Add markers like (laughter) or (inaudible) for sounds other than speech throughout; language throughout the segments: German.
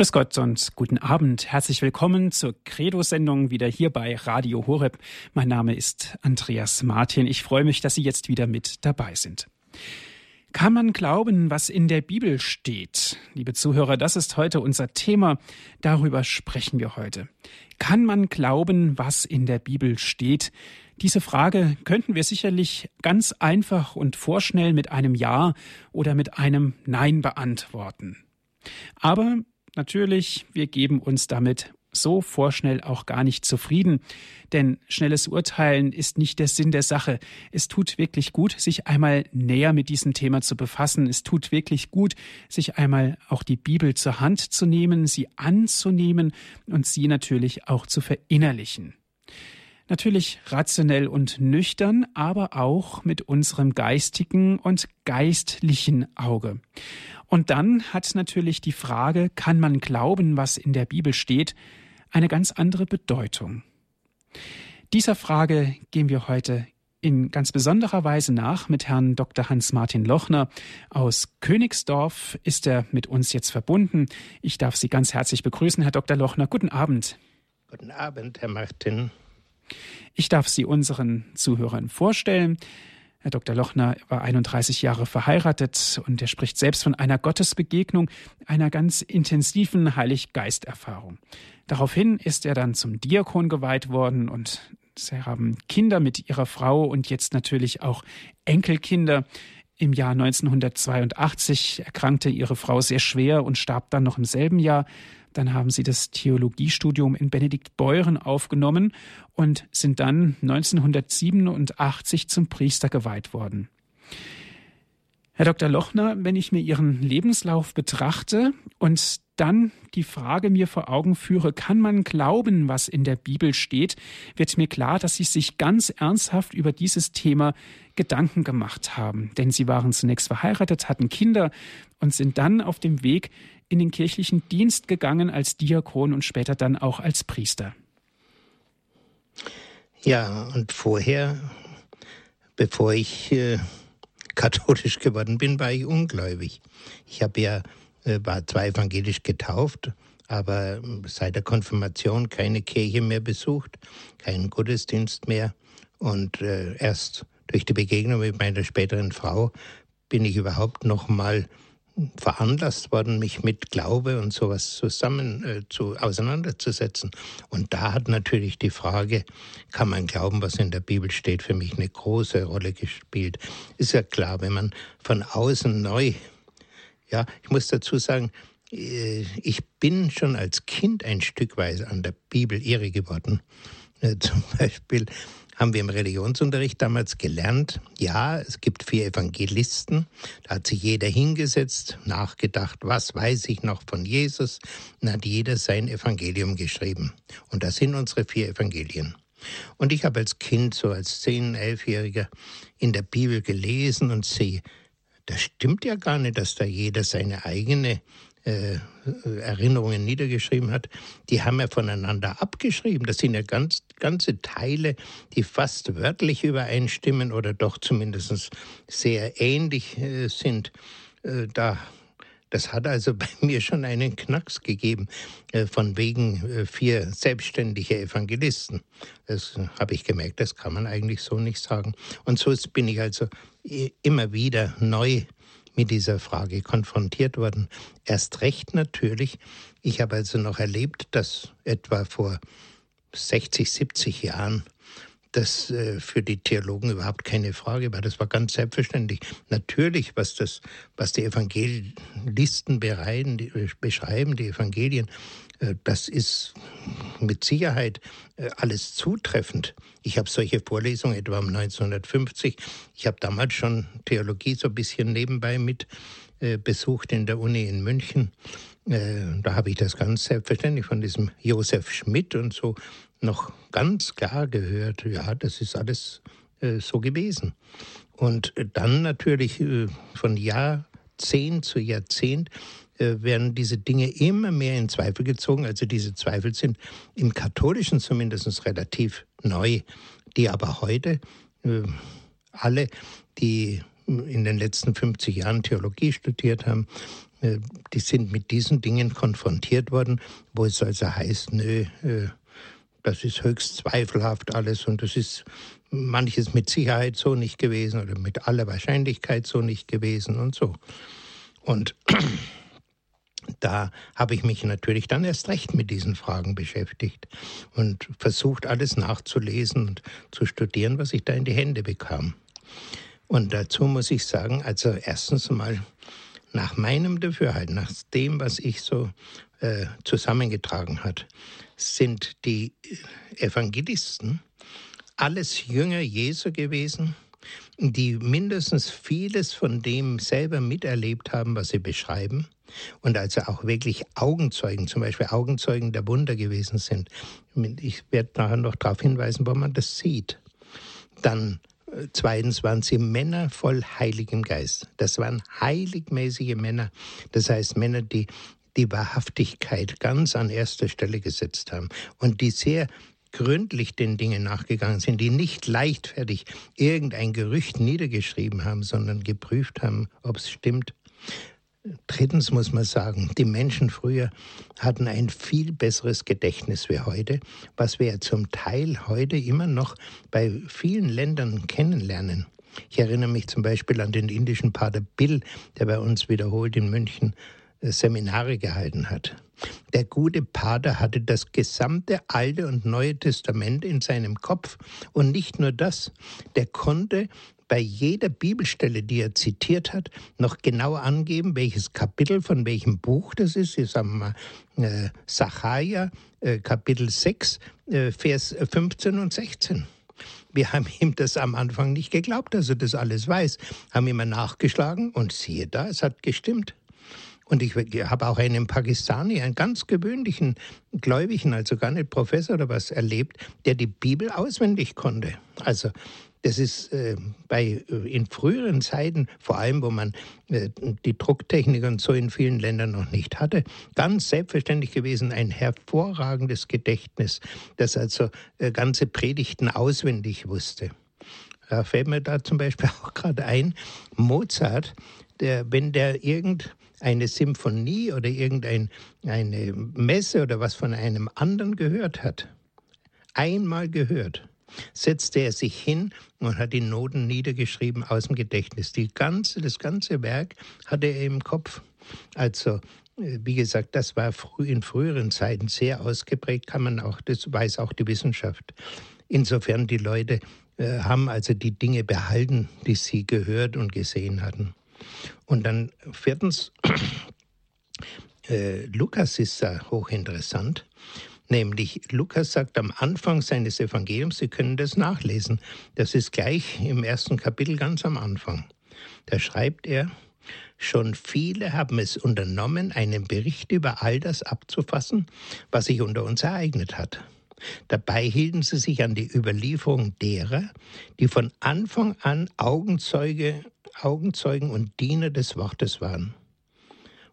Grüß Gott und guten Abend. Herzlich willkommen zur Credo-Sendung wieder hier bei Radio Horeb. Mein Name ist Andreas Martin. Ich freue mich, dass Sie jetzt wieder mit dabei sind. Kann man glauben, was in der Bibel steht? Liebe Zuhörer, das ist heute unser Thema. Darüber sprechen wir heute. Kann man glauben, was in der Bibel steht? Diese Frage könnten wir sicherlich ganz einfach und vorschnell mit einem Ja oder mit einem Nein beantworten. Aber natürlich, wir geben uns damit so vorschnell auch gar nicht zufrieden, denn schnelles Urteilen ist nicht der Sinn der Sache. Es tut wirklich gut, sich einmal näher mit diesem Thema zu befassen. Es tut wirklich gut, sich einmal auch die Bibel zur Hand zu nehmen, sie anzunehmen und sie natürlich auch zu verinnerlichen. Natürlich rationell und nüchtern, aber auch mit unserem geistigen und geistlichen Auge. Und dann hat natürlich die Frage, kann man glauben, was in der Bibel steht, eine ganz andere Bedeutung. Dieser Frage gehen wir heute in ganz besonderer Weise nach mit Herrn Dr. Hans-Martin Lochner. Aus Königsdorf ist er mit uns jetzt verbunden. Ich darf Sie ganz herzlich begrüßen, Herr Dr. Lochner. Guten Abend. Guten Abend, Herr Martin. Ich darf Sie unseren Zuhörern vorstellen. Herr Dr. Lochner war 31 Jahre verheiratet und er spricht selbst von einer Gottesbegegnung, einer ganz intensiven Heilig-Geist-Erfahrung. Daraufhin ist er dann zum Diakon geweiht worden und sie haben Kinder mit ihrer Frau und jetzt natürlich auch Enkelkinder. Im Jahr 1982 erkrankte ihre Frau sehr schwer und starb dann noch im selben Jahr. Dann haben sie das Theologiestudium in Benediktbeuren aufgenommen und sind dann 1987 zum Priester geweiht worden. Herr Dr. Lochner, wenn ich mir Ihren Lebenslauf betrachte und dann die Frage mir vor Augen führe, kann man glauben, was in der Bibel steht, wird mir klar, dass Sie sich ganz ernsthaft über dieses Thema Gedanken gemacht haben. Denn Sie waren zunächst verheiratet, hatten Kinder und sind dann auf dem Weg in den kirchlichen Dienst gegangen als Diakon und später dann auch als Priester. Ja, und vorher, bevor ich äh, katholisch geworden bin, war ich ungläubig. Ich habe ja äh, war zwar evangelisch getauft, aber ähm, seit der Konfirmation keine Kirche mehr besucht, keinen Gottesdienst mehr und äh, erst durch die Begegnung mit meiner späteren Frau bin ich überhaupt noch mal veranlasst worden, mich mit Glaube und sowas zusammen äh, zu, auseinanderzusetzen. Und da hat natürlich die Frage, kann man glauben, was in der Bibel steht, für mich eine große Rolle gespielt. Ist ja klar, wenn man von außen neu, ja, ich muss dazu sagen, äh, ich bin schon als Kind ein Stück weit an der Bibel irre geworden. Äh, zum Beispiel haben wir im Religionsunterricht damals gelernt, ja, es gibt vier Evangelisten, da hat sich jeder hingesetzt, nachgedacht, was weiß ich noch von Jesus, dann hat jeder sein Evangelium geschrieben. Und das sind unsere vier Evangelien. Und ich habe als Kind, so als 10-, 11-Jähriger, in der Bibel gelesen und sehe, das stimmt ja gar nicht, dass da jeder seine eigene äh, Erinnerungen niedergeschrieben hat, die haben ja voneinander abgeschrieben. Das sind ja ganz, ganze Teile, die fast wörtlich übereinstimmen oder doch zumindest sehr ähnlich äh, sind. Äh, da das hat also (laughs) bei mir schon einen Knacks gegeben, äh, von wegen äh, vier selbstständige Evangelisten. Das habe ich gemerkt, das kann man eigentlich so nicht sagen. Und so bin ich also immer wieder neu mit dieser Frage konfrontiert worden. Erst recht natürlich. Ich habe also noch erlebt, dass etwa vor 60, 70 Jahren das äh, für die Theologen überhaupt keine Frage war. Das war ganz selbstverständlich. Natürlich, was das, was die Evangelisten bereiten, die, äh, beschreiben, die Evangelien, das ist mit Sicherheit äh, alles zutreffend. Ich habe solche Vorlesungen etwa um 1950. Ich habe damals schon Theologie so ein bisschen nebenbei mit äh, besucht in der Uni in München. Da habe ich das ganz selbstverständlich von diesem Josef Schmidt und so noch ganz klar gehört. Ja, das ist alles so gewesen. Und dann natürlich von Jahrzehnt zu Jahrzehnt äh, werden diese Dinge immer mehr in Zweifel gezogen. Also diese Zweifel sind im Katholischen zumindest relativ neu, die aber heute äh, alle, die in den letzten 50 Jahren Theologie studiert haben, äh, die sind mit diesen Dingen konfrontiert worden, wo es also heißt, nö, äh, das ist höchst zweifelhaft alles und das ist manches mit Sicherheit so nicht gewesen oder mit aller Wahrscheinlichkeit so nicht gewesen und so. Und da habe ich mich natürlich dann erst recht mit diesen Fragen beschäftigt und versucht, alles nachzulesen und zu studieren, was ich da in die Hände bekam. Und dazu muss ich sagen, also erstens mal nach meinem Dafürhalten, nach dem, was ich so äh, zusammengetragen hat, sind die Evangelisten alles Jünger Jesu gewesen, die mindestens vieles von dem selber miterlebt haben, was sie beschreiben und also auch wirklich Augenzeugen, zum Beispiel Augenzeugen der Wunder gewesen sind. Ich werde nachher noch darauf hinweisen, wo man das sieht. Dann äh, zweitens waren sie Männer voll heiligem Geist. Das waren heiligmäßige Männer. Das heißt Männer, die die Wahrhaftigkeit ganz an erster Stelle gesetzt haben und die sehr gründlich den Dingen nachgegangen sind, die nicht leichtfertig irgendein Gerücht niedergeschrieben haben, sondern geprüft haben, ob es stimmt. Drittens muss man sagen, die Menschen früher hatten ein viel besseres Gedächtnis wie heute, was wir zum Teil heute immer noch bei vielen Ländern kennenlernen. Ich erinnere mich zum Beispiel an den indischen Pater Bill, der bei uns wiederholt in München äh, Seminare gehalten hat. Der gute Pater hatte das gesamte Alte und Neue Testament in seinem Kopf. Und nicht nur das, der konnte bei jeder Bibelstelle, die er zitiert hat, noch genau angeben, welches Kapitel von welchem Buch das ist. Ich sage mal, äh, Sacharja, äh, Kapitel 6, äh, Vers 15 und 16. Wir haben (laughs) ihm das am Anfang nicht geglaubt, dass er das alles weiß, haben immer nachgeschlagen und siehe da, es hat gestimmt. Und ich habe auch einen Pakistani, einen ganz gewöhnlichen Gläubigen, also gar nicht Professor oder was, erlebt, der die Bibel auswendig konnte. Also das ist äh, bei äh, in früheren Zeiten, vor allem wo man äh, die Drucktechnik und so in vielen Ländern noch nicht hatte, ganz selbstverständlich gewesen, ein hervorragendes Gedächtnis, das also äh, ganze Predigten auswendig wusste. Da fällt mir da zum Beispiel (laughs) auch gerade ein, Mozart, der, wenn der irgendeine Symphonie oder irgendeine Messe oder was von einem anderen gehört hat, einmal gehört, setzte er sich hin und hat die Noten niedergeschrieben aus dem Gedächtnis. Die ganze, das ganze Werk hatte er im Kopf. Also, äh, wie gesagt, das war in früheren Zeiten sehr ausgeprägt, kann man auch, das weiß auch die Wissenschaft. Insofern die Leute äh, haben also die Dinge behalten, die sie gehört und gesehen hatten. Und dann viertens, (clears throat) äh, Lukas ist da hochinteressant. Nämlich Lukas sagt am Anfang seines Evangeliums, Sie können das nachlesen, das ist gleich im ersten Kapitel ganz am Anfang. Da schreibt er, Schon viele haben es unternommen, einen Bericht über all das abzufassen, was sich unter uns ereignet hat. Dabei hielten sie sich an die Überlieferung derer, die von Anfang an Augenzeuge, Augenzeugen und Diener des Wortes waren.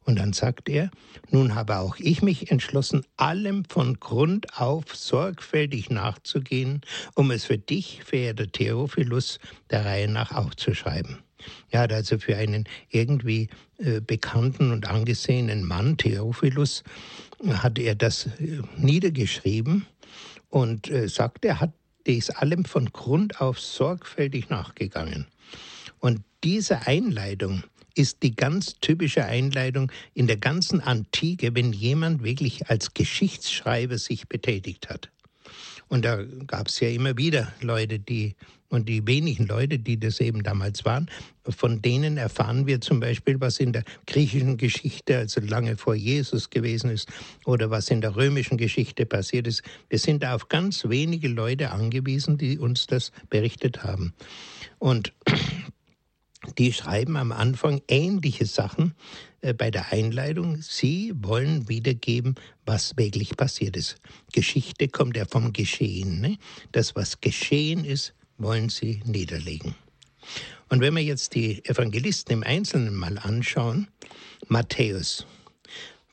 Und dann sagt er, nun habe auch ich mich entschlossen, allem von Grund auf sorgfältig nachzugehen, um es für dich, verehrter Theophilus, der Reihe nach aufzuschreiben. Er hat also für einen irgendwie äh, bekannten und angesehenen Mann, Theophilus, hat er das äh, niedergeschrieben und äh, sagt, er hat dies allem von Grund auf sorgfältig nachgegangen. Und diese Einleitung, ist die ganz typische Einleitung in der ganzen Antike, wenn jemand wirklich als Geschichtsschreiber sich betätigt hat. Und da gab es ja immer wieder Leute, die, und die wenigen Leute, die das eben damals waren, von denen erfahren wir zum Beispiel, was in der griechischen Geschichte, also lange vor Jesus gewesen ist, oder was in der römischen Geschichte passiert ist. Wir sind da auf ganz wenige Leute angewiesen, die uns das berichtet haben. Und die schreiben am Anfang ähnliche Sachen äh, bei der Einleitung. Sie wollen wiedergeben, was wirklich passiert ist. Geschichte kommt ja vom Geschehen. Ne? Das, was geschehen ist, wollen sie niederlegen. Und wenn wir jetzt die Evangelisten im Einzelnen mal anschauen, Matthäus.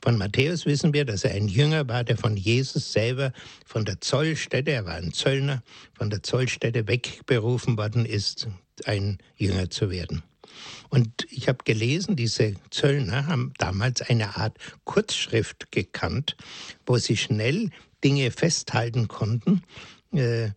Von Matthäus wissen wir, dass er ein Jünger war, der von Jesus selber von der Zollstätte, er war ein Zöllner, von der Zollstätte wegberufen worden ist, ein Jünger zu werden. Und ich habe gelesen, diese Zöllner haben damals eine Art Kurzschrift gekannt, wo sie schnell Dinge festhalten konnten, äh,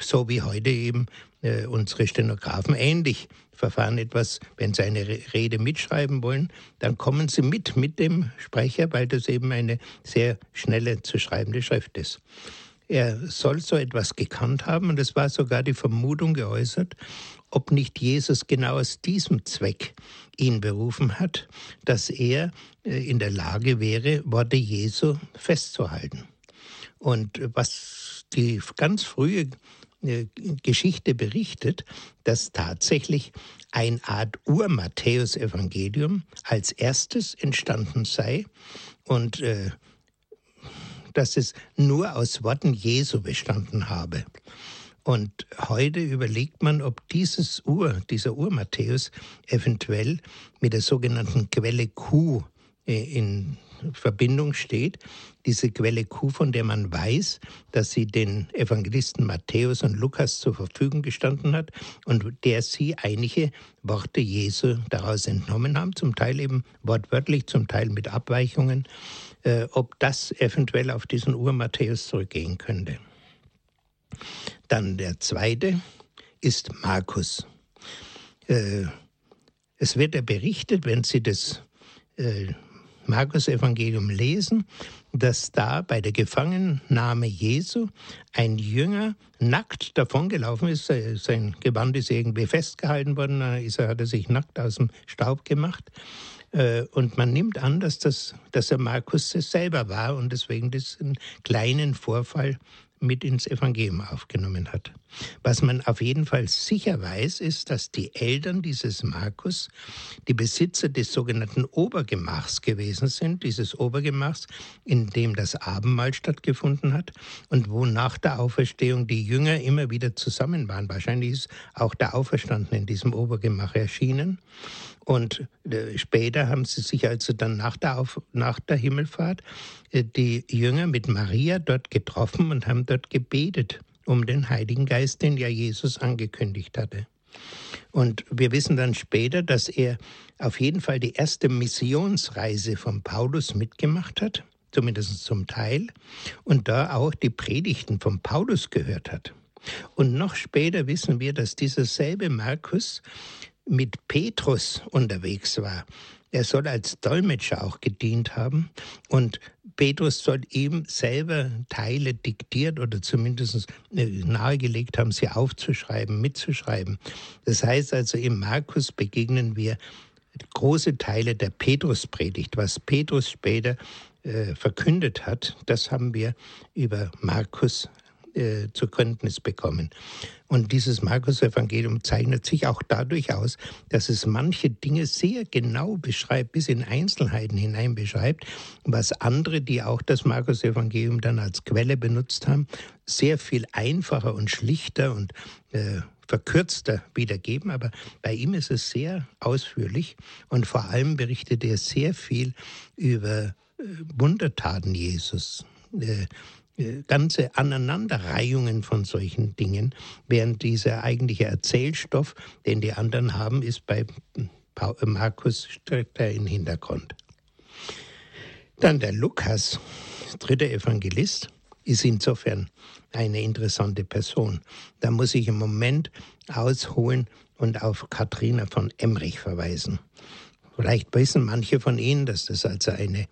so wie heute eben äh, unsere Stenografen ähnlich verfahren etwas, wenn Sie eine Rede mitschreiben wollen, dann kommen Sie mit mit dem Sprecher, weil das eben eine sehr schnelle zu schreibende Schrift ist. Er soll so etwas gekannt haben und es war sogar die Vermutung geäußert, ob nicht Jesus genau aus diesem Zweck ihn berufen hat, dass er äh, in der Lage wäre, Worte Jesu festzuhalten. Und was die ganz frühe äh, Geschichte berichtet, dass tatsächlich eine Art Ur-Matthäus-Evangelium als erstes entstanden sei und äh, dass es nur aus Worten Jesu bestanden habe. Und heute überlegt man, ob dieses Ur, dieser Ur-Matthäus eventuell mit der sogenannten Quelle Q äh, in Verbindung steht, diese Quelle Q, von der man weiß, dass sie den Evangelisten Matthäus und Lukas zur Verfügung gestanden hat und der sie einige Worte Jesu daraus entnommen haben, zum Teil eben wortwörtlich, zum Teil mit Abweichungen, äh, ob das eventuell auf diesen Ur-Matthäus zurückgehen könnte. Dann der zweite ist Markus. Äh, es wird ja berichtet, wenn Sie das äh, Markus-Evangelium lesen, dass da bei der Gefangennahme Jesu ein Jünger nackt davongelaufen ist. Sein Gewand ist irgendwie festgehalten worden, dann hat er sich nackt aus dem Staub gemacht. Äh, und man nimmt an, dass, das, dass er Markus selber war und deswegen diesen kleinen Vorfall mit ins Evangelium aufgenommen hat. Was man auf jeden Fall sicher weiß, ist, dass die Eltern dieses Markus die Besitzer des sogenannten Obergemachs gewesen sind, dieses Obergemachs, in dem das Abendmahl stattgefunden hat und wo nach der Auferstehung die Jünger immer wieder zusammen waren. Wahrscheinlich ist auch der Auferstandene in diesem Obergemach erschienen. Und äh, später haben sie sich also dann nach der, Auf nach der Himmelfahrt äh, die Jünger mit Maria dort getroffen und haben dort gebetet um den Heiligen Geist, den ja Jesus angekündigt hatte. Und wir wissen dann später, dass er auf jeden Fall die erste Missionsreise von Paulus mitgemacht hat, zumindest zum Teil, und da auch die Predigten von Paulus gehört hat. Und noch später wissen wir, dass dieser selbe Markus mit Petrus unterwegs war. Er soll als Dolmetscher auch gedient haben und Petrus soll ihm selber Teile diktiert oder zumindest äh, nahegelegt haben, sie aufzuschreiben, mitzuschreiben. Das heißt also, im Markus begegnen wir große Teile der Petruspredigt. Was Petrus später äh, verkündet hat, das haben wir über Markus äh, zur Kenntnis bekommen. Und dieses Markus-Evangelium zeichnet sich auch dadurch aus, dass es manche Dinge sehr genau beschreibt, bis in Einzelheiten hinein beschreibt, was andere, die auch das Markus-Evangelium dann als Quelle benutzt haben, sehr viel einfacher und schlichter und äh, verkürzter wiedergeben, aber bei ihm ist es sehr ausführlich und vor allem berichtet er sehr viel über äh, Wundertaten Jesus, äh, ganze Aneinanderreihungen von solchen Dingen, während dieser eigentliche Erzählstoff, den die anderen haben, ist bei äh, Markus stärker im Hintergrund. Dann der Lukas, dritter Evangelist, ist insofern eine interessante Person. Da muss ich im Moment ausholen und auf Katharina von Emmerich verweisen. Vielleicht wissen manche von Ihnen, dass das also eine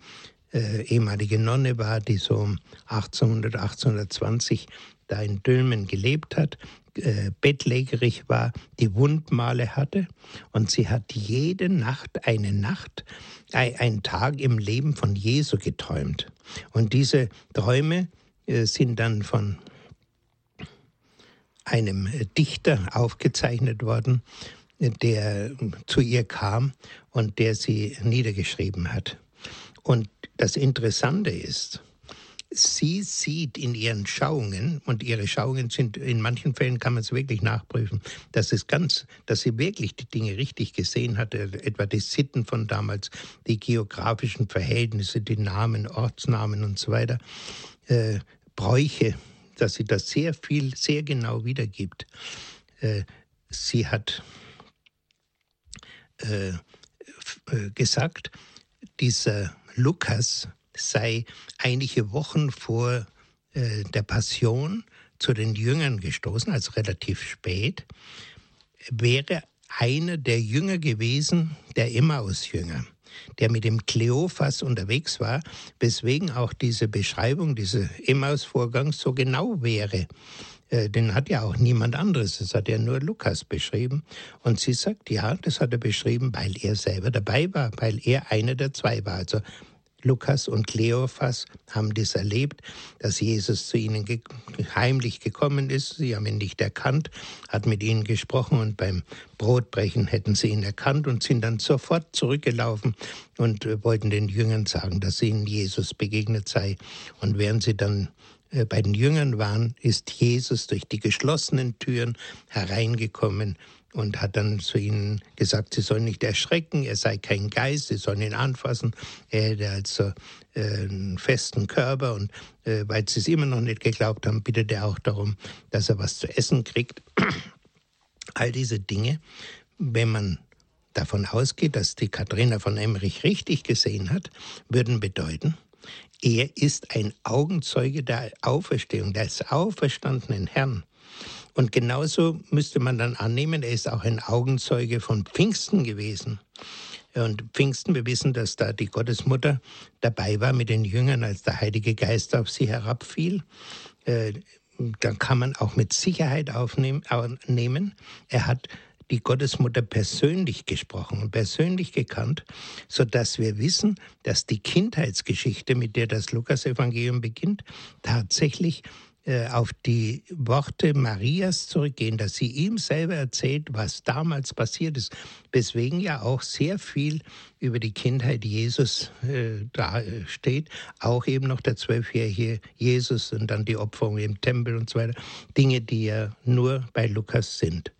äh, ehemalige Nonne war, die so um 1800, 1820 da in Dülmen gelebt hat, äh, bettlägerig war, die Wundmale hatte und sie hat jede Nacht eine Nacht, ein, einen Tag im Leben von Jesu geträumt. Und diese Träume äh, sind dann von einem Dichter aufgezeichnet worden, der zu ihr kam und der sie niedergeschrieben hat. Und das Interessante ist, sie sieht in ihren Schauungen, und ihre Schauungen sind, in manchen Fällen kann man es wirklich nachprüfen, dass es ganz, dass sie wirklich die Dinge richtig gesehen hat, etwa die Sitten von damals, die geografischen Verhältnisse, die Namen, Ortsnamen und so weiter, äh, Bräuche, dass sie das sehr viel, sehr genau wiedergibt. Äh, sie hat äh, äh, gesagt, dieser Lukas sei einige Wochen vor äh, der Passion zu den Jüngern gestoßen, also relativ spät, wäre einer der Jünger gewesen, der Emmaus-Jünger, der mit dem Kleophas unterwegs war, weswegen auch diese Beschreibung dieses Emmaus-Vorgangs so genau wäre. Äh, den hat ja auch niemand anderes, das hat ja nur Lukas beschrieben. Und sie sagt, ja, das hat er beschrieben, weil er selber dabei war, weil er einer der zwei war. Also Lukas und Kleophas haben das erlebt, dass Jesus zu ihnen ge heimlich gekommen ist. Sie haben ihn nicht erkannt, hat mit ihnen gesprochen und beim Brotbrechen hätten sie ihn erkannt und sind dann sofort zurückgelaufen und äh, wollten den Jüngern sagen, dass ihnen Jesus begegnet sei. Und während sie dann bei den Jüngern waren, ist Jesus durch die geschlossenen Türen hereingekommen und hat dann zu ihnen gesagt, sie sollen nicht erschrecken, er sei kein Geist, sie sollen ihn anfassen. Er hätte also äh, einen festen Körper und äh, weil sie es immer noch nicht geglaubt haben, bittet er auch darum, dass er was zu essen kriegt. (clears throat) All diese Dinge, wenn man davon ausgeht, dass die Katharina von Emmerich richtig gesehen hat, würden bedeuten, er ist ein Augenzeuge der Auferstehung, des auferstandenen Herrn. Und genauso müsste man dann annehmen, er ist auch ein Augenzeuge von Pfingsten gewesen. Und Pfingsten, wir wissen, dass da die Gottesmutter dabei war mit den Jüngern, als der Heilige Geist auf sie herabfiel. Äh, dann kann man auch mit Sicherheit aufnehmen. Er hat die Gottesmutter persönlich gesprochen und persönlich gekannt, so dass wir wissen, dass die Kindheitsgeschichte, mit der das Lukasevangelium beginnt, tatsächlich äh, auf die Worte Marias zurückgehen, dass sie ihm selber erzählt, was damals passiert ist. Weswegen ja auch sehr viel über die Kindheit Jesus äh, da steht. Auch eben noch der zwölfjährige Jesus und dann die Opferung im Tempel und so weiter. Dinge, die ja nur bei Lukas sind.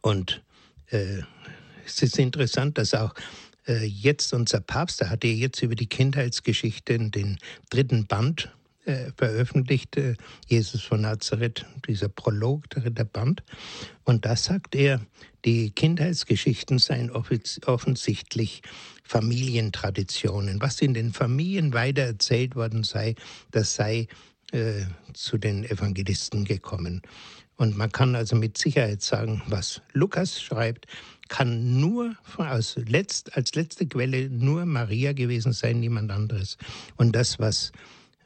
Und äh, es ist interessant, dass auch äh, jetzt unser Papst, der hat ja jetzt über die Kindheitsgeschichte den dritten Band äh, veröffentlicht, äh, Jesus von Nazareth, dieser Prolog, der dritte Band. Und da sagt er, die Kindheitsgeschichten seien offensichtlich Familientraditionen. Was in den Familien weiter erzählt worden sei, das sei äh, zu den Evangelisten gekommen. Und man kann also mit Sicherheit sagen, was Lukas schreibt, kann nur als, letzt, als letzte Quelle nur Maria gewesen sein, niemand anderes. Und das, was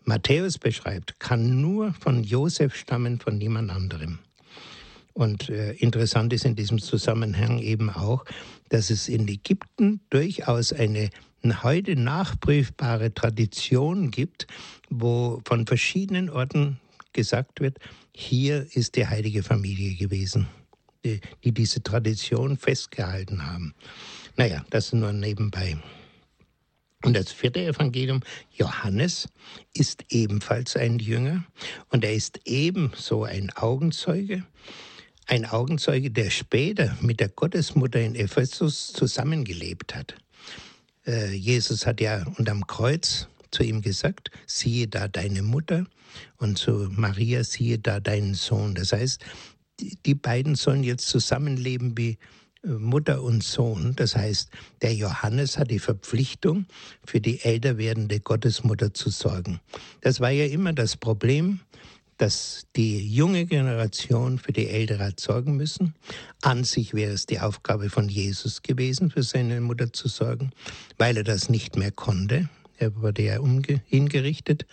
Matthäus beschreibt, kann nur von Josef stammen, von niemand anderem. Und äh, interessant ist in diesem Zusammenhang eben auch, dass es in Ägypten durchaus eine heute nachprüfbare Tradition gibt, wo von verschiedenen Orten gesagt wird, hier ist die heilige Familie gewesen, die, die diese Tradition festgehalten haben. Naja, das nur nebenbei. Und das vierte Evangelium, Johannes, ist ebenfalls ein Jünger und er ist ebenso ein Augenzeuge, ein Augenzeuge, der später mit der Gottesmutter in Ephesus zusammengelebt hat. Äh, Jesus hat ja unterm Kreuz zu ihm gesagt, siehe da deine Mutter und zu Maria, siehe da deinen Sohn. Das heißt, die beiden sollen jetzt zusammenleben wie äh, Mutter und Sohn. Das heißt, der Johannes hat die Verpflichtung, für die älter werdende Gottesmutter zu sorgen. Das war ja immer das Problem, dass die junge Generation für die Ältere hat sorgen müssen. An sich wäre es die Aufgabe von Jesus gewesen, für seine Mutter zu sorgen, weil er das nicht mehr konnte er wurde ja hingerichtet,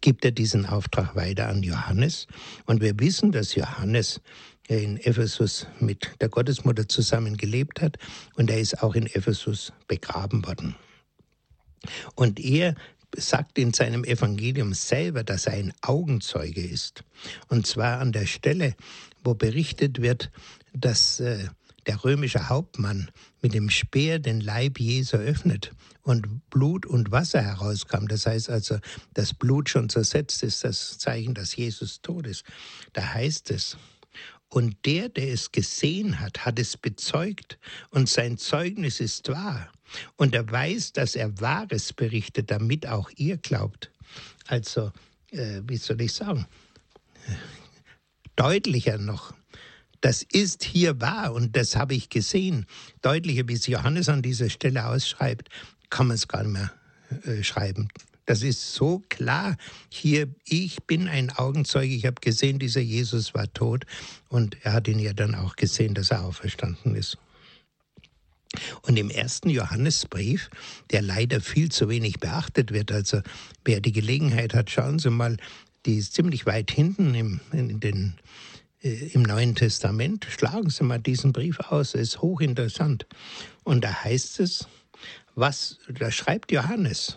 gibt er diesen Auftrag weiter an Johannes. Und wir wissen, dass Johannes in Ephesus mit der Gottesmutter zusammen gelebt hat und er ist auch in Ephesus begraben worden. Und er sagt in seinem Evangelium selber, dass er ein Augenzeuge ist. Und zwar an der Stelle, wo berichtet wird, dass äh, der römische Hauptmann mit dem Speer den Leib Jesu öffnet und Blut und Wasser herauskam, das heißt also, das Blut schon zersetzt ist, das Zeichen, dass Jesus tot ist, da heißt es, und der, der es gesehen hat, hat es bezeugt und sein Zeugnis ist wahr. Und er weiß, dass er Wahres berichtet, damit auch ihr glaubt. Also, äh, wie soll ich sagen, deutlicher noch Das ist hier wahr und das habe ich gesehen. Deutlicher, wie es Johannes an dieser Stelle ausschreibt, kann man es gar nicht mehr äh, schreiben. Das ist so klar. Hier, ich bin ein Augenzeuge. Ich habe gesehen, dieser Jesus war tot. Und er hat ihn ja dann auch gesehen, dass er auferstanden ist. Und im ersten Johannesbrief, der leider viel zu wenig beachtet wird, also wer die Gelegenheit hat, schauen Sie mal, die ist ziemlich weit hinten im, in den, im Neuen Testament. Schlagen Sie mal diesen Brief aus, er ist hochinteressant. Und da heißt es, was, da schreibt Johannes,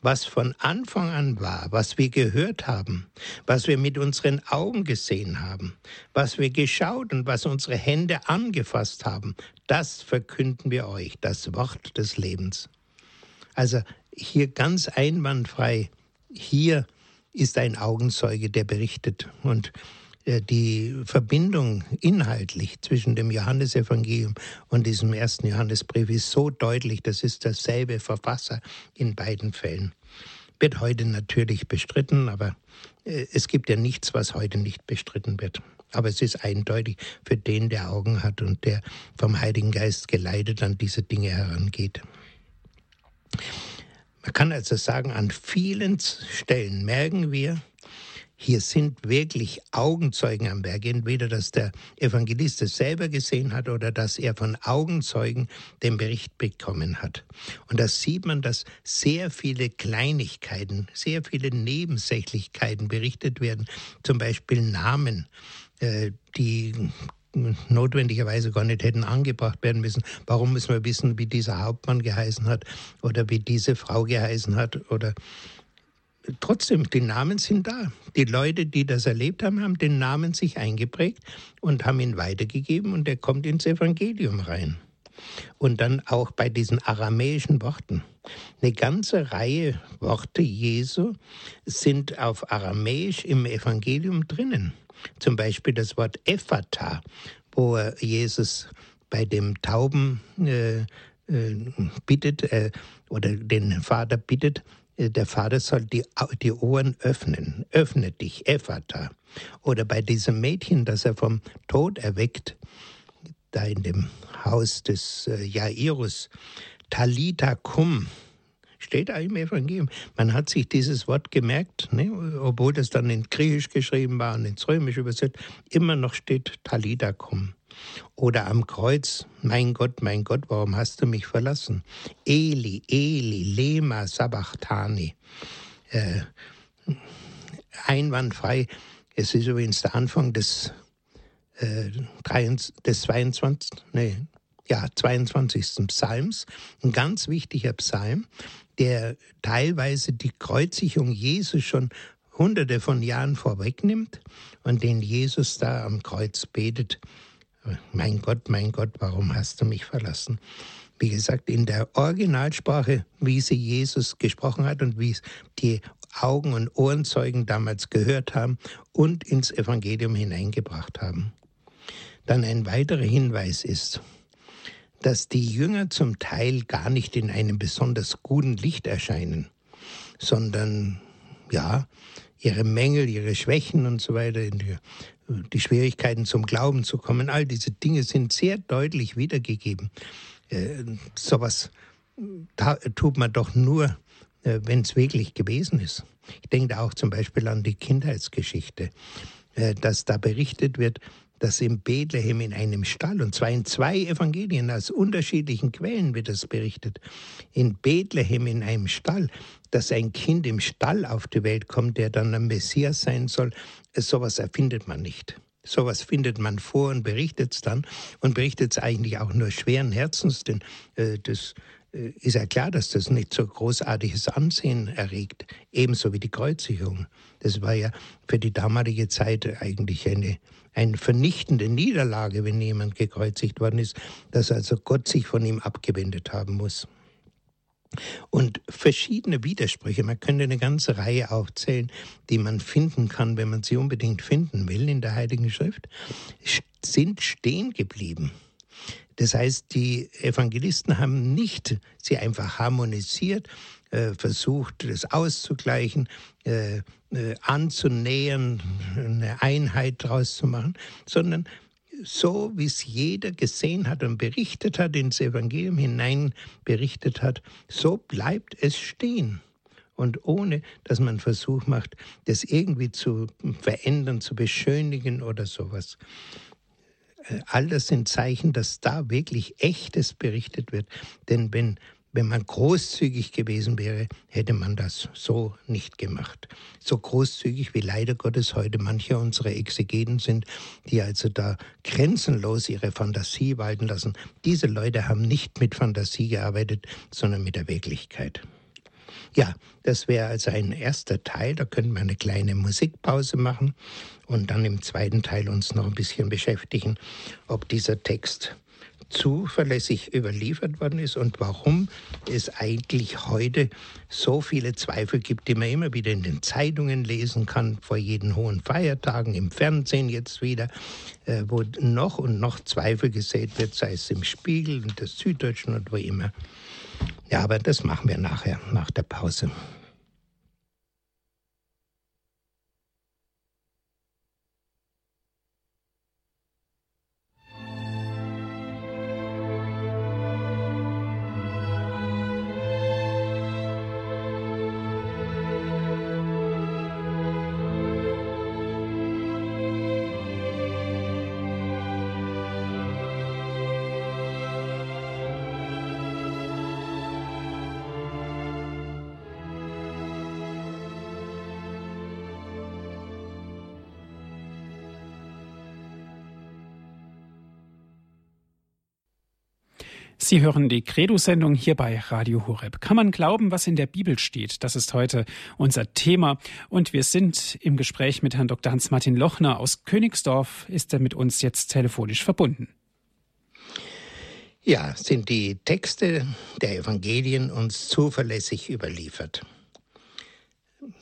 was von Anfang an war, was wir gehört haben, was wir mit unseren Augen gesehen haben, was wir geschaut und was unsere Hände angefasst haben, das verkünden wir euch, das Wort des Lebens. Also hier ganz einwandfrei, hier ist ein Augenzeuge, der berichtet und äh, die Verbindung inhaltlich zwischen dem Johannesevangelium und diesem ersten Johannesbrief ist so deutlich, das ist dasselbe Verfasser in beiden Fällen. Wird heute natürlich bestritten, aber äh, es gibt ja nichts, was heute nicht bestritten wird. Aber es ist eindeutig für den, der Augen hat und der vom Heiligen Geist geleitet an diese Dinge herangeht. Man kann also sagen, an vielen Stellen merken wir, hier sind wirklich Augenzeugen am Berg. Entweder, dass der Evangelist es selber gesehen hat oder dass er von Augenzeugen den Bericht bekommen hat. Und da sieht man, dass sehr viele Kleinigkeiten, sehr viele Nebensächlichkeiten berichtet werden. Zum Beispiel Namen, äh, die notwendigerweise gar nicht hätten angebracht werden müssen. Warum müssen wir wissen, wie dieser Hauptmann geheißen hat oder wie diese Frau geheißen hat oder trotzdem, die Namen sind da. Die Leute, die das erlebt haben, haben den Namen sich eingeprägt und haben ihn weitergegeben und er kommt ins Evangelium rein. Und dann auch bei diesen aramäischen Worten. Eine ganze Reihe Worte Jesu sind auf Aramäisch im Evangelium drinnen. Zum Beispiel das Wort Ephata, wo Jesus bei dem Tauben äh, äh, bittet äh, oder den Vater bittet, der Vater soll die, die Ohren öffnen. Öffne dich, Ephata. Oder bei diesem Mädchen, das er vom Tod erweckt, da in dem Haus des äh, Jairus, Talita cum, steht da im Evangelium. Man hat sich dieses Wort gemerkt, ne? obwohl das dann in Griechisch geschrieben war und ins Römisch übersetzt, immer noch steht Talita cum. Oder am Kreuz, mein Gott, mein Gott, warum hast du mich verlassen? Eli, Eli, Lema Sabachthani. Äh, einwandfrei. Es ist übrigens der Anfang des, äh, des 22, nee, ja, 22. Psalms, ein ganz wichtiger Psalm, der teilweise die Kreuzigung Jesus schon hunderte von Jahren vorwegnimmt und den Jesus da am Kreuz betet mein Gott, mein Gott, warum hast du mich verlassen? Wie gesagt, in der Originalsprache, wie sie Jesus gesprochen hat und wie es die Augen- und Ohrenzeugen damals gehört haben und ins Evangelium hineingebracht haben. Dann ein weiterer Hinweis ist, dass die Jünger zum Teil gar nicht in einem besonders guten Licht erscheinen, sondern ja, ihre Mängel, ihre Schwächen und so weiter, die Schwierigkeiten zum Glauben zu kommen, all diese Dinge sind sehr deutlich wiedergegeben. Äh, sowas tut man doch nur, äh, wenn es wirklich gewesen ist. Ich denke auch zum Beispiel an die Kindheitsgeschichte, äh, dass da berichtet wird, dass in Bethlehem in einem Stall, und zwar in zwei Evangelien aus unterschiedlichen Quellen wird das berichtet, in Bethlehem in einem Stall, dass ein Kind im Stall auf die Welt kommt, der dann ein Messias sein soll, sowas erfindet man nicht. Sowas findet man vor und berichtet es dann und berichtet es eigentlich auch nur schweren Herzens, denn äh, das ist ja klar, dass das nicht so großartiges Ansehen erregt, ebenso wie die Kreuzigung. Das war ja für die damalige Zeit eigentlich eine, eine vernichtende Niederlage, wenn jemand gekreuzigt worden ist, dass also Gott sich von ihm abgewendet haben muss. Und verschiedene Widersprüche, man könnte eine ganze Reihe aufzählen, die man finden kann, wenn man sie unbedingt finden will in der Heiligen Schrift, sind stehen geblieben. Das heißt, die Evangelisten haben nicht sie einfach harmonisiert, äh, versucht, das auszugleichen, äh, äh, anzunähern, eine Einheit daraus zu machen, sondern so wie es jeder gesehen hat und berichtet hat, ins Evangelium hinein berichtet hat, so bleibt es stehen. Und ohne, dass man Versuch macht, das irgendwie zu verändern, zu beschönigen oder sowas. All das sind Zeichen, dass da wirklich Echtes berichtet wird. Denn wenn wenn man großzügig gewesen wäre, hätte man das so nicht gemacht. So großzügig wie leider Gottes heute manche unserer Exegeten sind, die also da grenzenlos ihre Fantasie walten lassen. Diese Leute haben nicht mit Fantasie gearbeitet, sondern mit der Wirklichkeit. Ja, das wäre also ein erster Teil. Da könnten wir eine kleine Musikpause machen und dann im zweiten Teil uns noch ein bisschen beschäftigen, ob dieser Text zuverlässig überliefert worden ist und warum es eigentlich heute so viele Zweifel gibt, die man immer wieder in den Zeitungen lesen kann, vor jeden hohen Feiertagen, im Fernsehen jetzt wieder, äh, wo noch und noch Zweifel gesät wird, sei es im Spiegel, in der Süddeutschen und wo immer. Ja, aber das machen wir nachher, nach der Pause. Sie hören die Credo-Sendung hier bei Radio Horeb. Kann man glauben, was in der Bibel steht? Das ist heute unser Thema. Und wir sind im Gespräch mit Herrn Dr. Hans-Martin Lochner aus Königsdorf. Ist er mit uns jetzt telefonisch verbunden? Ja, sind die Texte der Evangelien uns zuverlässig überliefert.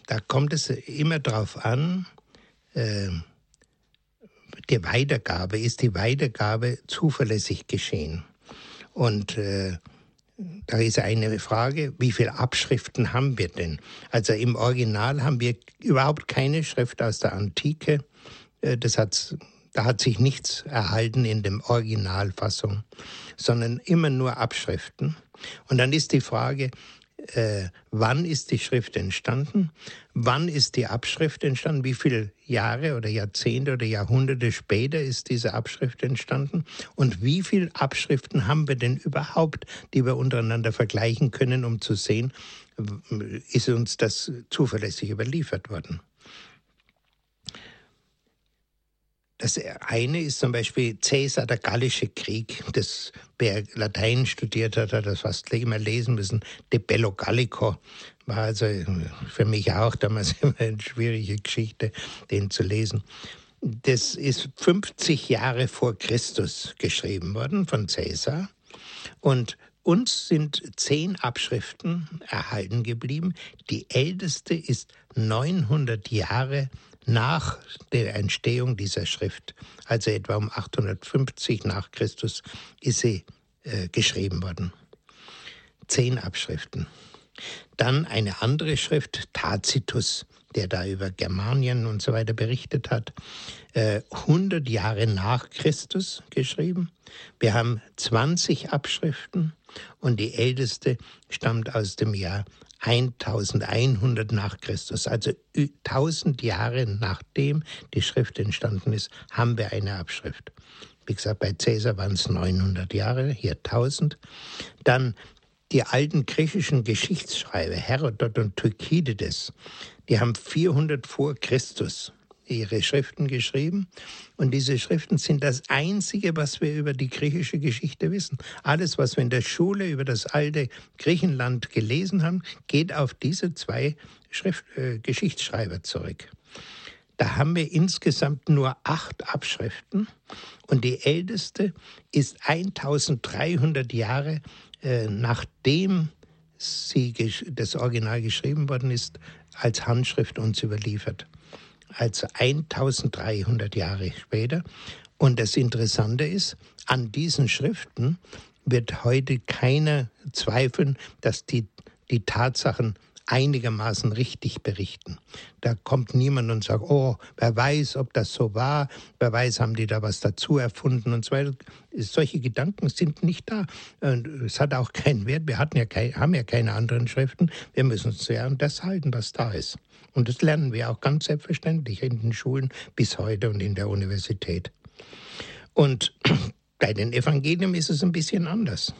Da kommt es immer darauf an, äh, die Weitergabe, ist die Weitergabe zuverlässig geschehen. Und äh, da ist eine Frage, wie viele Abschriften haben wir denn? Also im Original haben wir überhaupt keine Schrift aus der Antike. Äh, das hat, da hat sich nichts erhalten in der Originalfassung, sondern immer nur Abschriften. Und dann ist die Frage, äh, wann ist die Schrift entstanden, wann ist die Abschrift entstanden, wie viele Jahre oder Jahrzehnte oder Jahrhunderte später ist diese Abschrift entstanden? Und wie viele Abschriften haben wir denn überhaupt, die wir untereinander vergleichen können, um zu sehen, ist uns das zuverlässig überliefert worden. Das eine ist zum Beispiel Cäsar, der Gallische Krieg. Das, wer Latein studiert hat, hat das fast immer lesen müssen. De Bello Gallico war also für mich auch damals (laughs) immer eine schwierige Geschichte, den zu lesen. Das ist 50 Jahre vor Christus geschrieben worden von Cäsar. Und uns sind zehn Abschriften erhalten geblieben. Die älteste ist 900 Jahre nach der Entstehung dieser Schrift, also etwa um 850 nach Christus, ist sie äh, geschrieben worden. Zehn Abschriften. Dann eine andere Schrift, Tacitus, der da über Germanien und so weiter berichtet hat, äh, 100 Jahre nach Christus geschrieben. Wir haben 20 Abschriften und die älteste stammt aus dem Jahr 1100 nach Christus, also 1000 Jahre nachdem die Schrift entstanden ist, haben wir eine Abschrift. Wie gesagt, bei Caesar waren es 900 Jahre, hier 1000. Dann die alten griechischen Geschichtsschreiber, Herodot und Thukydides, die haben 400 vor Christus ihre Schriften geschrieben. Und diese Schriften sind das Einzige, was wir über die griechische Geschichte wissen. Alles, was wir in der Schule über das alte Griechenland gelesen haben, geht auf diese zwei Schrift, äh, Geschichtsschreiber zurück. Da haben wir insgesamt nur acht Abschriften und die älteste ist 1300 Jahre äh, nachdem sie das Original geschrieben worden ist, als Handschrift uns überliefert also 1300 Jahre später. Und das Interessante ist, an diesen Schriften wird heute keiner zweifeln, dass die, die Tatsachen einigermaßen richtig berichten. Da kommt niemand und sagt, oh, wer weiß, ob das so war, wer weiß, haben die da was dazu erfunden und so weiter. Solche Gedanken sind nicht da. Es hat auch keinen Wert. Wir hatten ja kein, haben ja keine anderen Schriften. Wir müssen uns ja an das halten, was da ist. Und das lernen wir auch ganz selbstverständlich in den Schulen bis heute und in der Universität. Und (clears throat) bei den Evangelien ist es ein bisschen anders.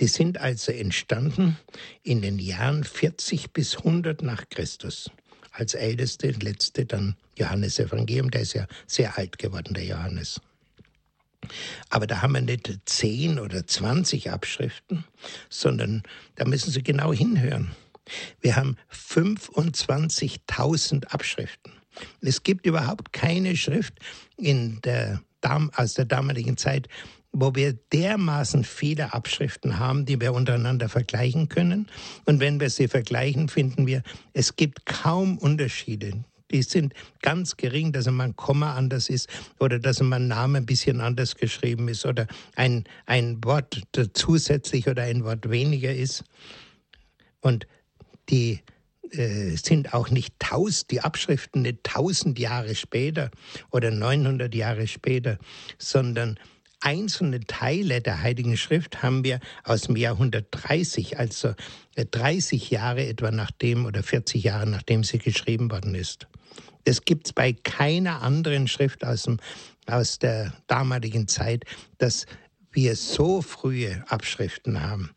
Die sind also entstanden in den Jahren 40 bis 100 nach Christus. Als älteste, letzte dann Johannes Evangelium, der ist ja sehr alt geworden, der Johannes. Aber da haben wir nicht 10 oder 20 Abschriften, sondern da müssen Sie genau hinhören. Wir haben 25.000 Abschriften. Es gibt überhaupt keine Schrift in der, aus der damaligen Zeit, wo wir dermaßen viele Abschriften haben, die wir untereinander vergleichen können. Und wenn wir sie vergleichen, finden wir, es gibt kaum Unterschiede. Die sind ganz gering, dass immer ein Komma anders ist oder dass immer ein Name ein bisschen anders geschrieben ist oder ein, ein Wort zusätzlich oder ein Wort weniger ist. Und die äh, sind auch nicht tausend, die Abschriften nicht tausend Jahre später oder 900 Jahre später, sondern einzelne Teile der Heiligen Schrift haben wir aus dem Jahrhundert 30, also 30 Jahre etwa nachdem oder 40 Jahre nachdem sie geschrieben worden ist. Das gibt es bei keiner anderen Schrift aus, dem, aus der damaligen Zeit, dass wir so frühe Abschriften haben.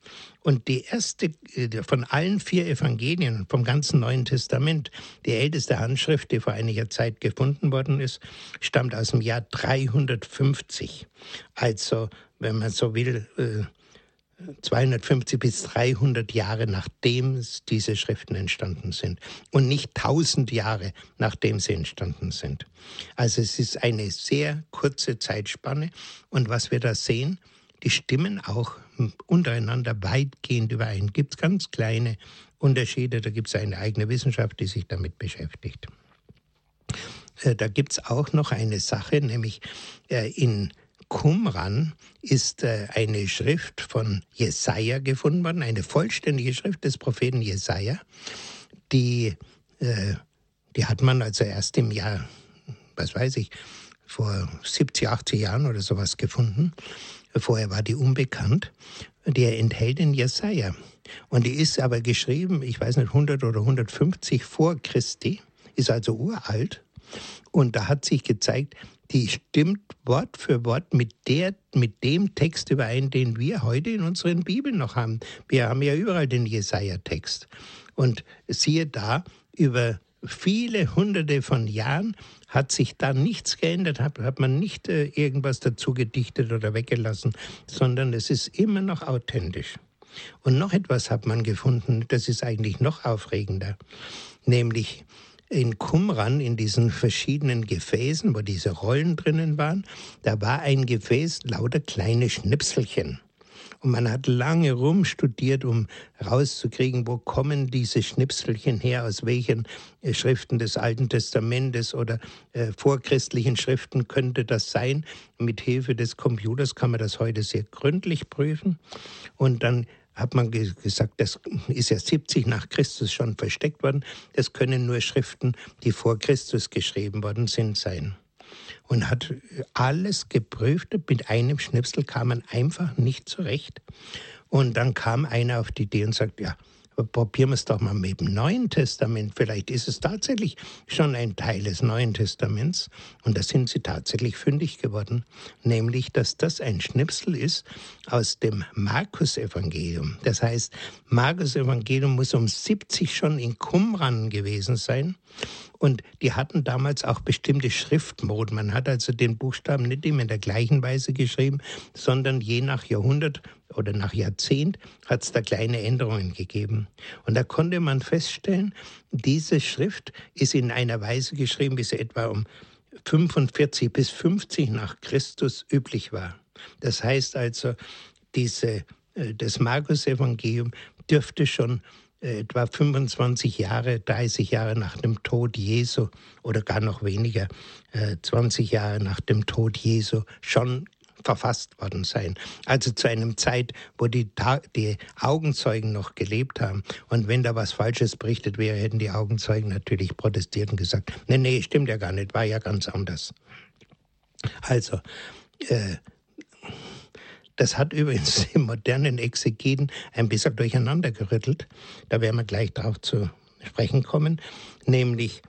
Und die erste äh, von allen vier Evangelien, vom ganzen Neuen Testament, die älteste Handschrift, die vor einiger Zeit gefunden worden ist, stammt aus dem Jahr 350. Also, wenn man so will, 250 äh, bis 300 Jahre nachdem diese Schriften entstanden sind und nicht 1000 Jahre nachdem sie entstanden sind. Also es ist eine sehr kurze Zeitspanne und was wir da sehen, die stimmen auch untereinander weitgehend überein. Gibt es ganz kleine Unterschiede, da gibt es eine eigene Wissenschaft, die sich damit beschäftigt. Äh, da gibt es auch noch eine Sache, nämlich äh, in Qumran ist äh, eine Schrift von Jesaja gefunden worden, eine vollständige Schrift des Propheten Jesaja. Die, die hat man also erst im Jahr, was weiß ich, vor 70, 80 Jahren oder sowas gefunden. Vorher war die unbekannt. Der enthält den Jesaja. Und die ist aber geschrieben, ich weiß nicht, 100 oder 150 vor Christi, ist also uralt. Und da hat sich gezeigt, die stimmt Wort für Wort mit, der, mit dem Text überein, den wir heute in unseren Bibeln noch haben. Wir haben ja überall den Jesaja-Text. Und siehe da, über viele hunderte von Jahren hat sich da nichts geändert, hat, hat man nicht äh, irgendwas dazu gedichtet oder weggelassen, sondern es ist immer noch authentisch. Und noch etwas hat man gefunden, das ist eigentlich noch aufregender, nämlich in Qumran, in diesen verschiedenen Gefäßen, wo diese Rollen drinnen waren, da war ein Gefäß lauter kleine Schnipselchen. Und man hat lange rumstudiert, um rauszukriegen, wo kommen diese Schnipselchen her, aus welchen äh, Schriften des Alten Testamentes oder äh, vorchristlichen Schriften könnte das sein. Mit Hilfe des Computers kann man das heute sehr gründlich prüfen. Und dann hat man gesagt, das ist ja 70 nach Christus schon versteckt worden. Das können nur Schriften, die vor Christus geschrieben worden sind, sein und hat alles geprüft. Mit einem Schnipsel kam man einfach nicht zurecht. Und dann kam einer auf die Idee und sagt, ja, probieren wir es doch mal mit dem Neuen Testament. Vielleicht ist es tatsächlich schon ein Teil des Neuen Testaments. Und da sind sie tatsächlich fündig geworden. Nämlich, dass das ein Schnipsel ist aus dem Markus-Evangelium. Das heißt, Markus-Evangelium muss um 70 schon in Qumran gewesen sein. Und die hatten damals auch bestimmte Schriftmoden. Man hat also den Buchstaben nicht immer in der gleichen Weise geschrieben, sondern je nach Jahrhundert oder nach Jahrzehnt hat es da kleine Änderungen gegeben. Und da konnte man feststellen, diese Schrift ist in einer Weise geschrieben, wie sie etwa um 45 bis 50 nach Christus üblich war. Das heißt also, diese, äh, das Markus-Evangelium dürfte schon etwa 25 Jahre, 30 Jahre nach dem Tod Jesu oder gar noch weniger, 20 äh, Jahre nach dem Tod Jesu schon verfasst worden sein. Also zu einem Zeit, wo die, die Augenzeugen noch gelebt haben. Und wenn da was Falsches berichtet wäre, hätten die Augenzeugen natürlich protestiert und gesagt, nee, nee, stimmt ja gar nicht, war ja ganz anders. Also, äh, das hat (laughs) übrigens die modernen Exegeten ein bisschen durcheinander gerüttelt. Da werden wir gleich darauf zu sprechen kommen. Nämlich,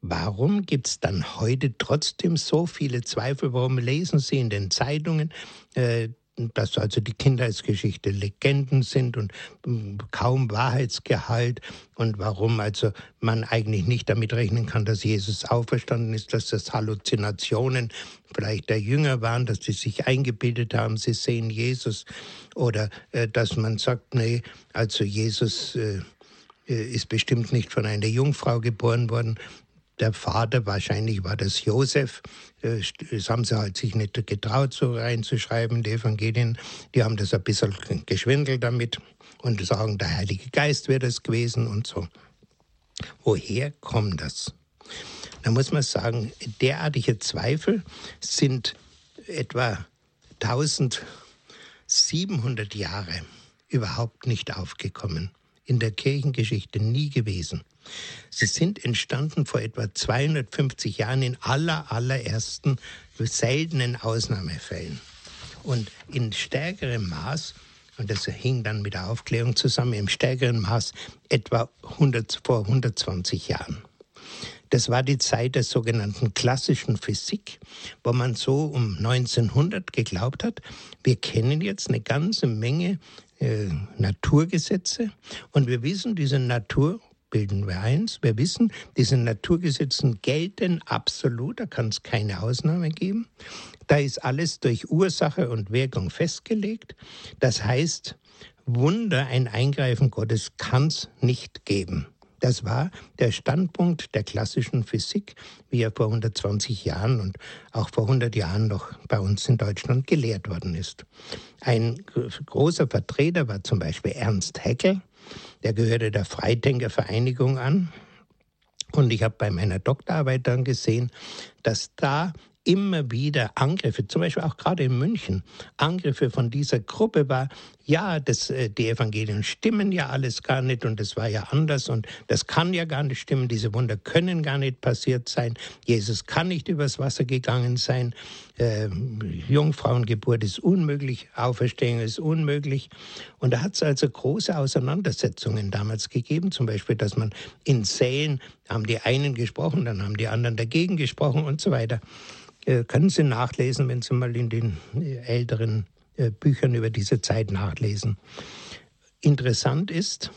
Warum gibt es dann heute trotzdem so viele Zweifel? Warum lesen Sie in den Zeitungen, äh, dass also die Kindheitsgeschichte Legenden sind und hm, kaum Wahrheitsgehalt und warum also man eigentlich nicht damit rechnen kann, dass Jesus auferstanden ist, dass das Halluzinationen vielleicht der Jünger waren, dass sie sich eingebildet haben, sie sehen Jesus oder äh, dass man sagt, nee, also Jesus äh, äh ist bestimmt nicht von einer Jungfrau geboren worden, der Vater, wahrscheinlich war das Josef, äh, das haben sie halt sich nicht getraut, so reinzuschreiben, die Evangelien. Die haben das ein bisschen geschwindelt damit und sagen, der Heilige Geist wäre das gewesen und so. Woher kommt das? Da muss man sagen, derartige Zweifel sind etwa 1700 Jahre überhaupt nicht aufgekommen. In der Kirchengeschichte nie gewesen. Sie sind entstanden vor etwa 250 Jahren in aller, allerersten seltenen Ausnahmefällen. Und in stärkerem Maß, und das hing dann mit der Aufklärung zusammen, im stärkeren Maß etwa 100, vor 120 Jahren. Das war die Zeit der sogenannten klassischen Physik, wo man so um 1900 geglaubt hat, wir kennen jetzt eine ganze Menge äh, Naturgesetze und wir wissen, diese Natur bilden wir eins. Wir wissen, diese Naturgesetzen gelten absolut, da kann es keine Ausnahme geben. Da ist alles durch Ursache und Wirkung festgelegt. Das heißt, Wunder, ein Eingreifen Gottes kann es nicht geben. Das war der Standpunkt der klassischen Physik, wie er vor 120 Jahren und auch vor 100 Jahren noch bei uns in Deutschland gelehrt worden ist. Ein großer Vertreter war zum Beispiel Ernst Haeckel, der gehörte der Freidenkervereinigung an. Und ich habe bei meiner Doktorarbeit dann gesehen, dass da immer wieder Angriffe, zum Beispiel auch gerade in München, Angriffe von dieser Gruppe war, ja, das, äh, die Evangelien stimmen ja alles gar nicht und das war ja anders und das kann ja gar nicht stimmen, diese Wunder können gar nicht passiert sein, Jesus kann nicht übers Wasser gegangen sein, äh, Jungfrauengeburt ist unmöglich, Auferstehung ist unmöglich. Und da hat es also große Auseinandersetzungen damals gegeben, zum Beispiel, dass man in Sälen haben die einen gesprochen, dann haben die anderen dagegen gesprochen und so weiter. Äh, können Sie nachlesen, wenn Sie mal in den äh, älteren Büchern über diese Zeit nachlesen. Interessant ist,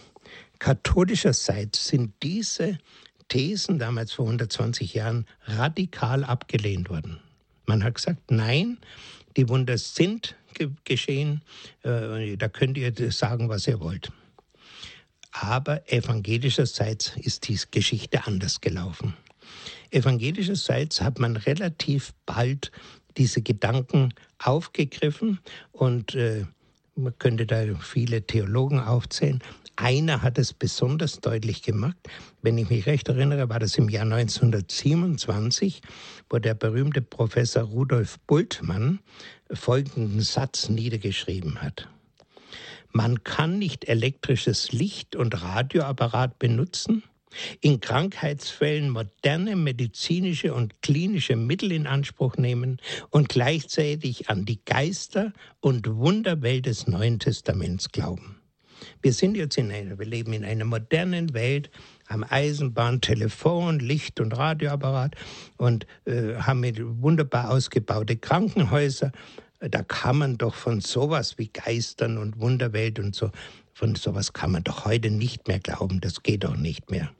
katholischerseits sind diese Thesen damals vor 120 Jahren radikal abgelehnt worden. Man hat gesagt, nein, die Wunder sind ge geschehen, äh, da könnt ihr sagen, was ihr wollt. Aber evangelischerseits ist die Geschichte anders gelaufen. Evangelischerseits hat man relativ bald diese Gedanken aufgegriffen und äh, man könnte da viele Theologen aufzählen. Einer hat es besonders deutlich gemacht. Wenn ich mich recht erinnere, war das im Jahr 1927, wo der berühmte Professor Rudolf Bultmann folgenden Satz niedergeschrieben hat. Man kann nicht elektrisches Licht und Radioapparat benutzen, in Krankheitsfällen moderne medizinische und klinische Mittel in Anspruch nehmen und gleichzeitig an die Geister und Wunderwelt des Neuen Testaments glauben. Wir sind jetzt in einer, wir leben in einer modernen Welt, haben Eisenbahn, Telefon, Licht- und Radioapparat und äh, haben wunderbar ausgebaute Krankenhäuser. Da kann man doch von sowas wie Geistern und Wunderwelt und so, von sowas kann man doch heute nicht mehr glauben. Das geht doch nicht mehr.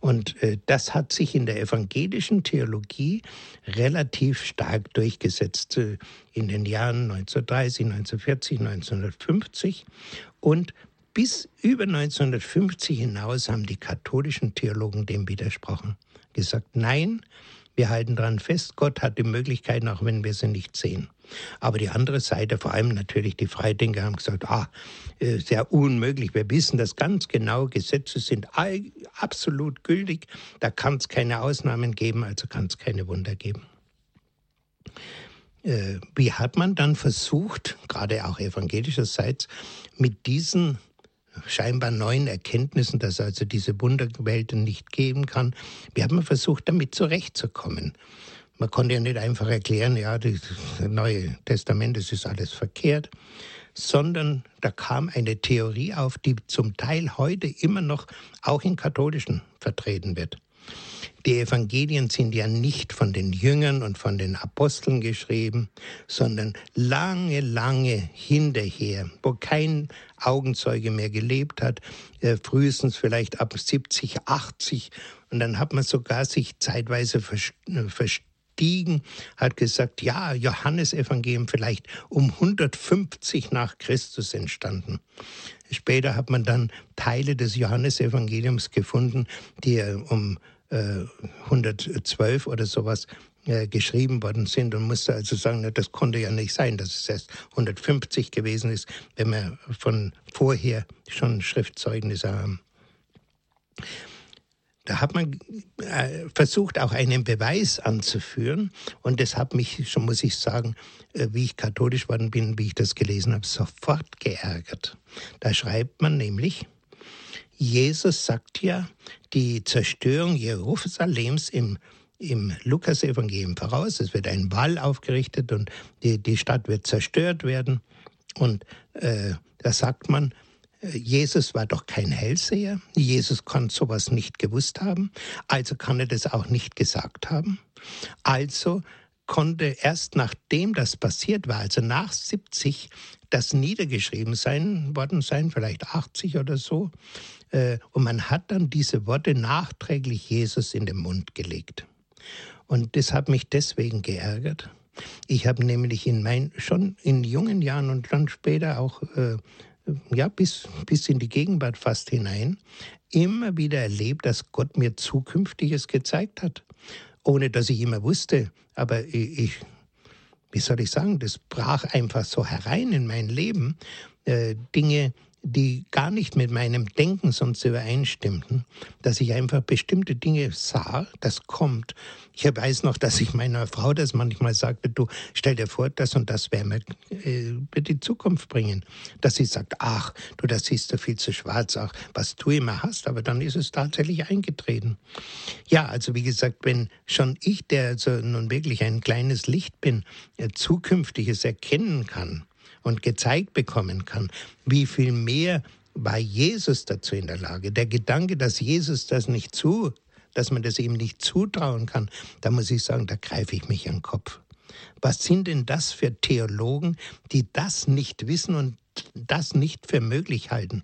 Und äh, das hat sich in der evangelischen Theologie relativ stark durchgesetzt äh, in den Jahren 1930, 1940, 1950 und bis über 1950 hinaus haben die katholischen Theologen dem widersprochen, gesagt, nein, wir halten daran fest, Gott hat die Möglichkeiten, auch wenn wir sie nicht sehen. Aber die andere Seite, vor allem natürlich die Freidenker, haben gesagt, ah, äh, sehr unmöglich. Wir wissen das ganz genau. Gesetze sind absolut gültig. Da kann es keine Ausnahmen geben, also kann es keine Wunder geben. äh, wie hat man dann versucht, gerade auch evangelischerseits, mit diesen scheinbar neuen Erkenntnissen, dass also diese Wunderwelten nicht geben kann, wie hat man versucht, damit zurechtzukommen? Man konnte ja nicht einfach erklären, ja, das Neue Testament, das ist alles verkehrt, sondern da kam eine Theorie auf, die zum Teil heute immer noch auch in katholischen vertreten wird. Die Evangelien sind ja nicht von den Jüngern und von den Aposteln geschrieben, sondern lange, lange hinterher, wo kein Augenzeuge mehr gelebt hat, äh, frühestens vielleicht ab 70, 80. Und dann hat man sogar sich zeitweise äh, verstiegen, hat gesagt, ja, Johannesevangelium vielleicht um 150 nach Christus entstanden. Später hat man dann Teile des Johannesevangeliums gefunden, die um 112 oder sowas äh, geschrieben worden sind und musste also sagen, das konnte ja nicht sein, dass es erst 150 gewesen ist, wenn wir von vorher schon Schriftzeugnisse haben. Da hat man äh, versucht, auch einen Beweis anzuführen. Und das hat mich, schon muss ich sagen, äh, wie ich katholisch worden bin, wie ich das gelesen habe, sofort geärgert. Da schreibt man nämlich, Jesus sagt ja die Zerstörung Jerusalems im, im Lukas-Evangelium voraus. Es wird ein Wall aufgerichtet und die, die Stadt wird zerstört werden. Und äh, da sagt man, Jesus war doch kein Hellseher. Jesus kann sowas nicht gewusst haben. Also kann er das auch nicht gesagt haben. Also konnte erst nachdem das passiert war, also nach 70, das niedergeschrieben sein worden sein, vielleicht 80 oder so. Äh, und man hat dann diese Worte nachträglich Jesus in den Mund gelegt. Und das hat mich deswegen geärgert. Ich habe nämlich in mein, schon in jungen Jahren und dann später auch äh, ja, bis, bis in die Gegenwart fast hinein, immer wieder erlebt, dass Gott mir Zukünftiges gezeigt hat, ohne dass ich immer wusste. Aber ich, wie soll ich sagen, das brach einfach so herein in mein Leben. Äh, Dinge, die gar nicht mit meinem Denken sonst übereinstimmten, dass ich einfach bestimmte Dinge sah, das kommt. Ich weiß noch, dass ich meiner Frau das manchmal sagte, du stell dir vor, das und das werden wir äh, die Zukunft bringen. Dass sie sagt, ach, du, das siehst du viel zu schwarz, ach, was du immer hast, aber dann ist es tatsächlich eingetreten. Ja, also wie gesagt, wenn schon ich, der also nun wirklich ein kleines Licht bin, äh, Zukünftiges erkennen kann, und gezeigt bekommen kann, wie viel mehr war Jesus dazu in der Lage. Der Gedanke, dass Jesus das nicht zu, dass man das ihm nicht zutrauen kann, da muss ich sagen, da greife ich mich an den Kopf. Was sind denn das für Theologen, die das nicht wissen und das nicht für möglich halten?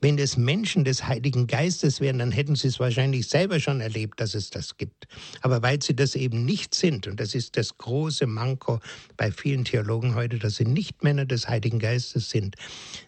Wenn es Menschen des Heiligen Geistes wären, dann hätten sie es wahrscheinlich selber schon erlebt, dass es das gibt. Aber weil sie das eben nicht sind, und das ist das große Manko bei vielen Theologen heute, dass sie nicht Männer des Heiligen Geistes sind,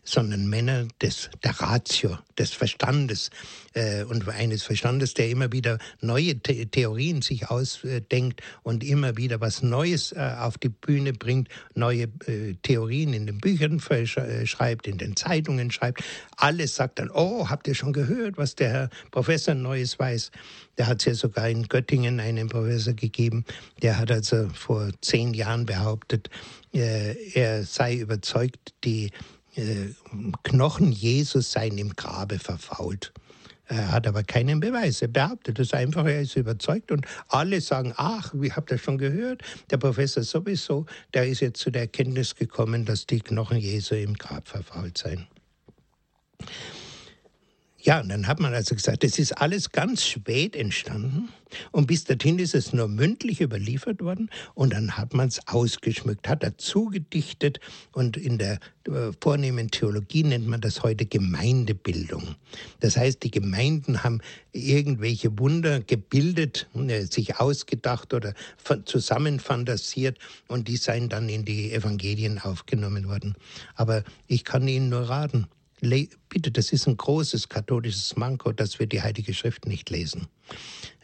sondern Männer des, der Ratio, des Verstandes äh, und eines Verstandes, der immer wieder neue The Theorien sich ausdenkt und immer wieder was Neues äh, auf die Bühne bringt, neue äh, Theorien in den Büchern schreibt, in den Zeitungen schreibt. Alles sagt dann, oh, habt ihr schon gehört, was der Herr Professor Neues weiß? Der hat es ja sogar in Göttingen einen Professor gegeben, der hat also vor zehn Jahren behauptet, äh, er sei überzeugt, die äh, Knochen Jesus seien im Grabe verfault. Er hat aber keinen Beweis. Er behauptet es einfach, er ist überzeugt und alle sagen, ach, wie habt ihr schon gehört? Der Professor sowieso, der ist jetzt zu der Erkenntnis gekommen, dass die Knochen Jesu im Grab verfault seien. Ja, und dann hat man also gesagt, das ist alles ganz spät entstanden und bis dorthin ist es nur mündlich überliefert worden und dann hat man es ausgeschmückt, hat dazu gedichtet und in der äh, vornehmen Theologie nennt man das heute Gemeindebildung. Das heißt, die Gemeinden haben irgendwelche Wunder gebildet, äh, sich ausgedacht oder zusammenfantasiert und die seien dann in die Evangelien aufgenommen worden. Aber ich kann Ihnen nur raten, bitte, das ist ein großes katholisches Manko, dass wir die Heilige Schrift nicht lesen.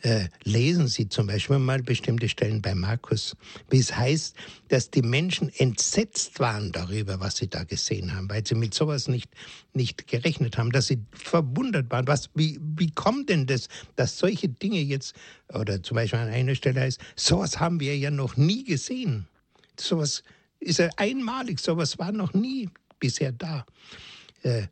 Äh, lesen Sie zum Beispiel mal bestimmte Stellen bei Markus, wie es heißt, dass die Menschen entsetzt waren darüber, was sie da gesehen haben, weil sie mit sowas nicht, nicht gerechnet haben, dass sie verwundert waren. Was, wie, wie kommt denn das, dass solche Dinge jetzt, oder zum Beispiel an einer Stelle heißt, sowas haben wir ja noch nie gesehen. Sowas ist ja einmalig, sowas war noch nie bisher da. Äh,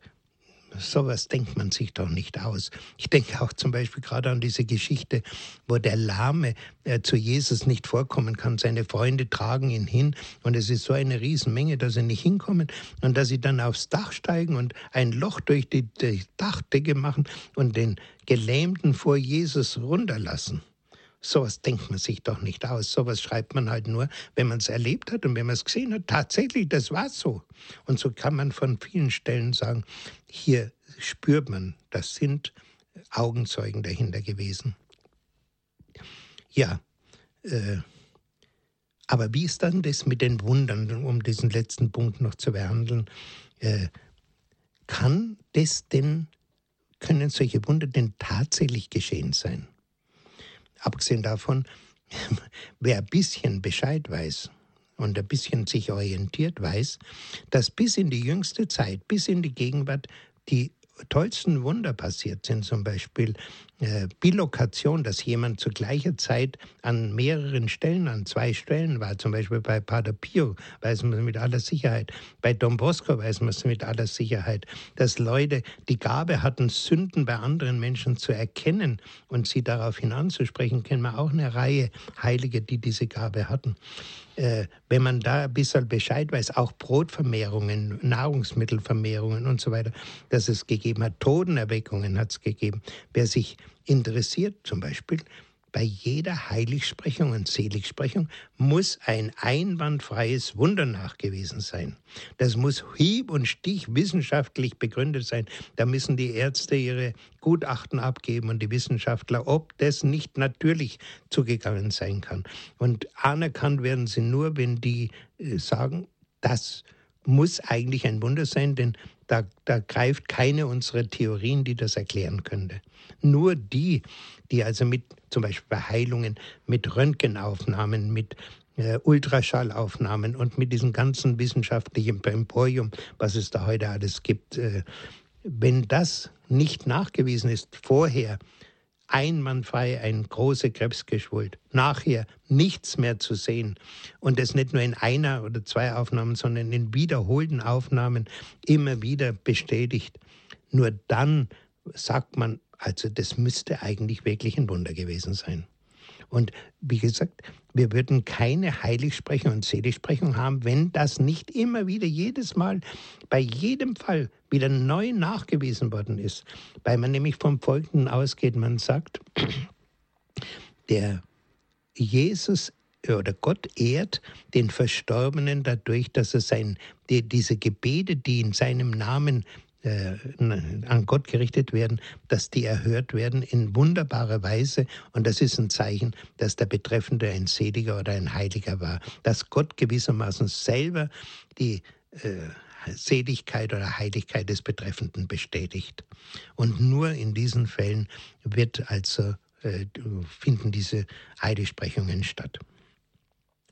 sowas denkt man sich doch nicht aus. Ich denke auch zum Beispiel gerade an diese Geschichte, wo der Lahme äh, zu Jesus nicht vorkommen kann. Seine Freunde tragen ihn hin und es ist so eine Riesenmenge, dass sie nicht hinkommen und dass sie dann aufs Dach steigen und ein Loch durch die, die Dachdecke machen und den Gelähmten vor Jesus runterlassen. Sowas denkt man sich doch nicht aus. Sowas schreibt man halt nur, wenn man es erlebt hat und wenn man es gesehen hat. Tatsächlich, das war so. Und so kann man von vielen Stellen sagen, hier spürt man, das sind Augenzeugen dahinter gewesen. Ja, äh, aber wie ist dann das mit den Wundern, um diesen letzten Punkt noch zu behandeln? Äh, kann das denn, können solche Wunder denn tatsächlich geschehen sein? Abgesehen davon, (laughs) wer ein bisschen Bescheid weiß und ein bisschen sich orientiert, weiß, dass bis in die jüngste Zeit, bis in die Gegenwart die tollsten Wunder passiert sind, zum Beispiel äh, Bilokation, dass jemand zu gleicher Zeit an mehreren Stellen, an zwei Stellen war, zum Beispiel bei Pater Pio weiß man es mit aller Sicherheit, bei Don Bosco weiß man es mit aller Sicherheit, dass Leute die Gabe hatten, Sünden bei anderen Menschen zu erkennen und sie daraufhin anzusprechen, kennen wir auch eine Reihe Heilige, die diese Gabe hatten. Äh, wenn man da ein bisschen Bescheid weiß, auch Brotvermehrungen, Nahrungsmittelvermehrungen und so weiter, dass es gegeben hat, Totenerweckungen hat es gegeben. Wer sich interessiert, zum Beispiel bei jeder Heiligsprechung und Seligsprechung muss ein einwandfreies Wunder nachgewiesen sein. Das muss hieb- und stich wissenschaftlich begründet sein. Da müssen die Ärzte ihre Gutachten abgeben und die Wissenschaftler, ob das nicht natürlich zugegangen sein kann. Und anerkannt werden sie nur, wenn die äh, sagen, das muss eigentlich ein Wunder sein, denn da, da greift keine unserer Theorien, die das erklären könnte. Nur die, die also mit zum Beispiel bei Heilungen, mit Röntgenaufnahmen, mit äh, Ultraschallaufnahmen und mit diesem ganzen wissenschaftlichen Emporium, was es da heute alles gibt, äh, wenn das nicht nachgewiesen ist vorher, einwandfrei ein großer Krebsgeschwult. Nachher nichts mehr zu sehen. Und das nicht nur in einer oder zwei Aufnahmen, sondern in wiederholten Aufnahmen immer wieder bestätigt. Nur dann sagt man, also das müsste eigentlich wirklich ein Wunder gewesen sein. Und wie gesagt, wir würden keine Heiligsprechung und Seligsprechung haben, wenn das nicht immer wieder jedes Mal bei jedem Fall wieder neu nachgewiesen worden ist. Weil man nämlich vom Folgenden ausgeht, man sagt, der Jesus oder Gott ehrt den Verstorbenen dadurch, dass er sein, die, diese Gebete, die in seinem Namen äh, an Gott gerichtet werden, dass die erhört werden in wunderbarer Weise. Und das ist ein Zeichen, dass der Betreffende ein Seliger oder ein Heiliger war. Dass Gott gewissermaßen selber die äh, Seligkeit oder Heiligkeit des Betreffenden bestätigt. Und nur in diesen Fällen wird also, äh, finden diese Heiligsprechungen statt.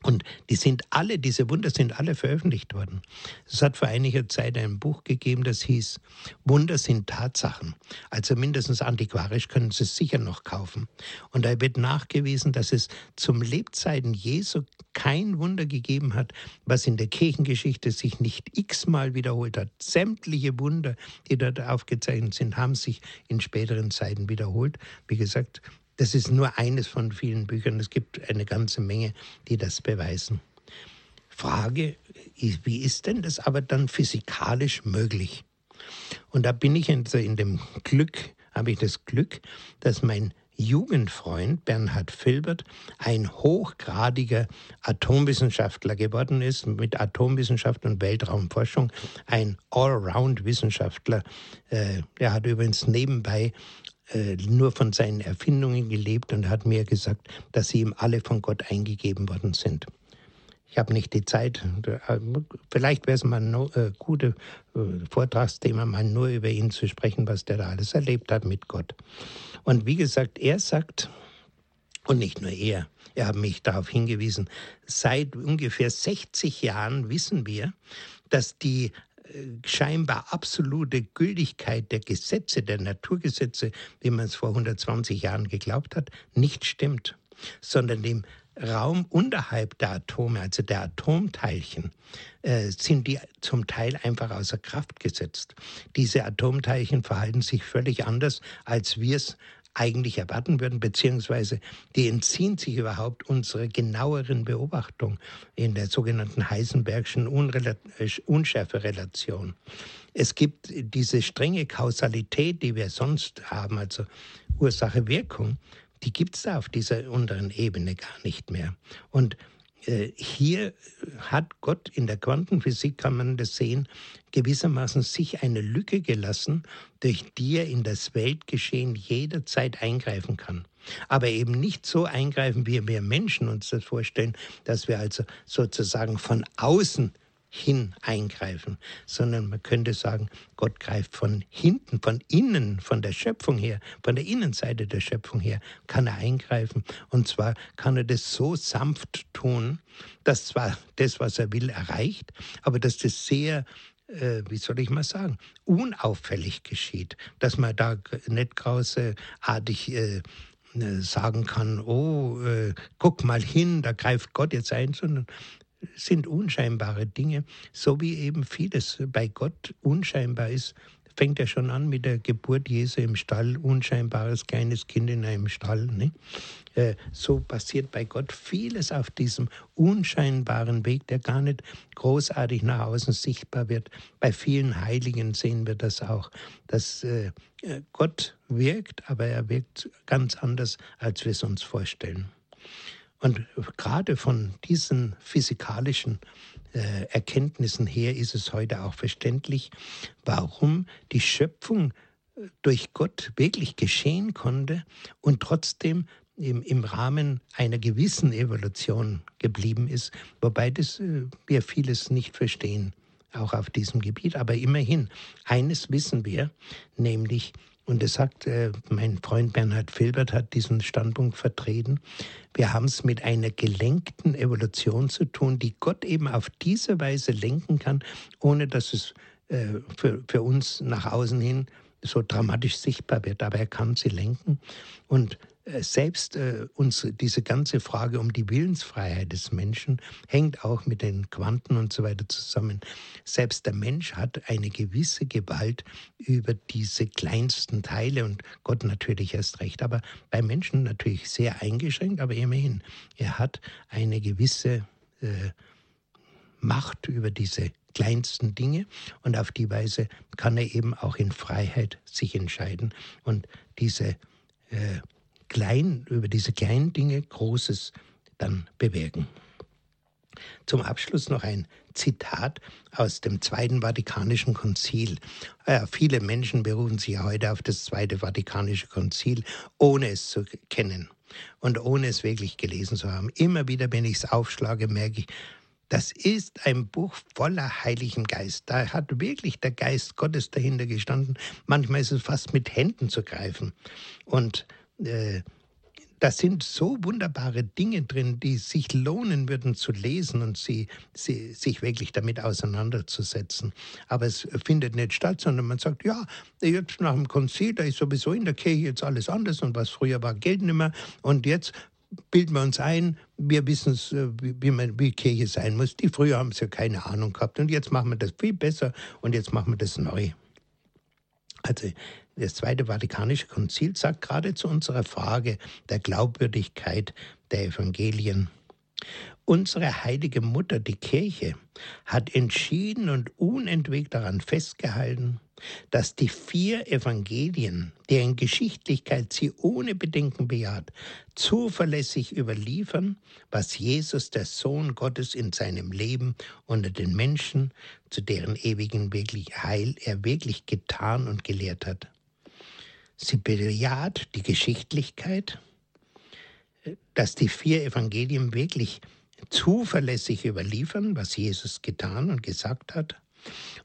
Und die sind alle, diese Wunder sind alle veröffentlicht worden. Es hat vor einiger Zeit ein Buch gegeben, das hieß Wunder sind Tatsachen. Also mindestens antiquarisch können Sie es sicher noch kaufen. Und da wird nachgewiesen, dass es zum Lebzeiten Jesu kein Wunder gegeben hat, was in der Kirchengeschichte sich nicht x-mal wiederholt hat. Sämtliche Wunder, die dort aufgezeichnet sind, haben sich in späteren Zeiten wiederholt. Wie gesagt, das ist nur eines von vielen Büchern. Es gibt eine ganze Menge, die das beweisen. Frage, wie ist denn das aber dann physikalisch möglich? Und da bin ich in, dem Glück, habe ich das Glück, dass mein Jugendfreund Bernhard Filbert ein hochgradiger Atomwissenschaftler geworden ist, mit Atomwissenschaft und Weltraumforschung, ein Allround-Wissenschaftler. Äh, er hat übrigens nebenbei äh, nur von seinen Erfindungen gelebt und hat mir gesagt, dass sie ihm alle von Gott eingegeben worden sind. Ich habe nicht die Zeit. Vielleicht wäre es mal ein äh, gutes äh, Vortragsthema, mal nur über ihn zu sprechen, was der da alles erlebt hat mit Gott. Und wie gesagt, er sagt, und nicht nur er, er hat mich darauf hingewiesen, seit ungefähr 60 Jahren wissen wir, dass die scheinbar absolute Gültigkeit der Gesetze, der Naturgesetze, wie man es vor 120 Jahren geglaubt hat, nicht stimmt, sondern dem Raum unterhalb der Atome, also der Atomteilchen, äh, sind die zum Teil einfach außer Kraft gesetzt. Diese Atomteilchen verhalten sich völlig anders, als wir es eigentlich erwarten würden, beziehungsweise die entziehen sich überhaupt unserer genaueren Beobachtung in der sogenannten Heisenbergschen Unrela äh, Unschärferelation. Es gibt diese strenge Kausalität, die wir sonst haben, also Ursache-Wirkung, die gibt es da auf dieser unteren Ebene gar nicht mehr. Und hier hat Gott in der Quantenphysik, kann man das sehen, gewissermaßen sich eine Lücke gelassen, durch die er in das Weltgeschehen jederzeit eingreifen kann. Aber eben nicht so eingreifen, wie wir Menschen uns das vorstellen, dass wir also sozusagen von außen hin eingreifen, sondern man könnte sagen, Gott greift von hinten, von innen, von der Schöpfung her, von der Innenseite der Schöpfung her, kann er eingreifen. Und zwar kann er das so sanft tun, dass zwar das, was er will, erreicht, aber dass das sehr äh, wie soll ich mal sagen, unauffällig geschieht, dass man da nicht grauseartig äh, äh, sagen kann, oh, äh, guck mal hin, da greift Gott jetzt ein, sondern sind unscheinbare Dinge, so wie eben vieles bei Gott unscheinbar ist. Fängt ja schon an mit der Geburt Jesu im Stall, unscheinbares kleines Kind in einem Stall. Ne? Äh, so passiert bei Gott vieles auf diesem unscheinbaren Weg, der gar nicht großartig nach außen sichtbar wird. Bei vielen Heiligen sehen wir das auch, dass äh, Gott wirkt, aber er wirkt ganz anders, als wir es uns vorstellen. Und gerade von diesen physikalischen äh, Erkenntnissen her ist es heute auch verständlich, warum die Schöpfung äh, durch Gott wirklich geschehen konnte und trotzdem im, im Rahmen einer gewissen Evolution geblieben ist, wobei das, äh, wir vieles nicht verstehen, auch auf diesem Gebiet. Aber immerhin, eines wissen wir, nämlich, und das sagt äh, mein Freund Bernhard Filbert hat diesen Standpunkt vertreten. Wir haben es mit einer gelenkten Evolution zu tun, die Gott eben auf diese Weise lenken kann, ohne dass es äh, für, für uns nach außen hin so dramatisch sichtbar wird. Aber er kann sie lenken. Und selbst äh, uns diese ganze Frage um die Willensfreiheit des Menschen hängt auch mit den Quanten und so weiter zusammen. Selbst der Mensch hat eine gewisse Gewalt über diese kleinsten Teile und Gott natürlich erst recht, aber bei Menschen natürlich sehr eingeschränkt, aber immerhin, er hat eine gewisse äh, Macht über diese kleinsten Dinge und auf die Weise kann er eben auch in Freiheit sich entscheiden und diese äh, klein, über diese kleinen Dinge Großes dann bewirken. Zum Abschluss noch ein Zitat aus dem Zweiten Vatikanischen Konzil. Ja, viele Menschen berufen sich heute auf das Zweite Vatikanische Konzil, ohne es zu kennen und ohne es wirklich gelesen zu haben. Immer wieder, wenn ich es aufschlage, merke ich, das ist ein Buch voller Heiligem Geist. Da hat wirklich der Geist Gottes dahinter gestanden. Manchmal ist es fast mit Händen zu greifen. Und äh, da sind so wunderbare Dinge drin, die sich lohnen würden zu lesen und sie, sie, sich wirklich damit auseinanderzusetzen. Aber es findet nicht statt, sondern man sagt, ja, jetzt nach dem Konzil, da ist sowieso in der Kirche jetzt alles anders und was früher war, gilt nicht mehr. Und jetzt bilden wir uns ein, wir wissen es, äh, wie, man, wie Kirche sein muss. Die früher haben es ja keine Ahnung gehabt und jetzt machen wir das viel besser und jetzt machen wir das neu. Also das Zweite Vatikanische Konzil sagt gerade zu unserer Frage der Glaubwürdigkeit der Evangelien. Unsere heilige Mutter, die Kirche, hat entschieden und unentwegt daran festgehalten, dass die vier Evangelien, deren Geschichtlichkeit sie ohne Bedenken bejaht, zuverlässig überliefern, was Jesus, der Sohn Gottes, in seinem Leben unter den Menschen, zu deren ewigen Heil er wirklich getan und gelehrt hat. Sie bejaht die Geschichtlichkeit, dass die vier Evangelien wirklich zuverlässig überliefern, was Jesus getan und gesagt hat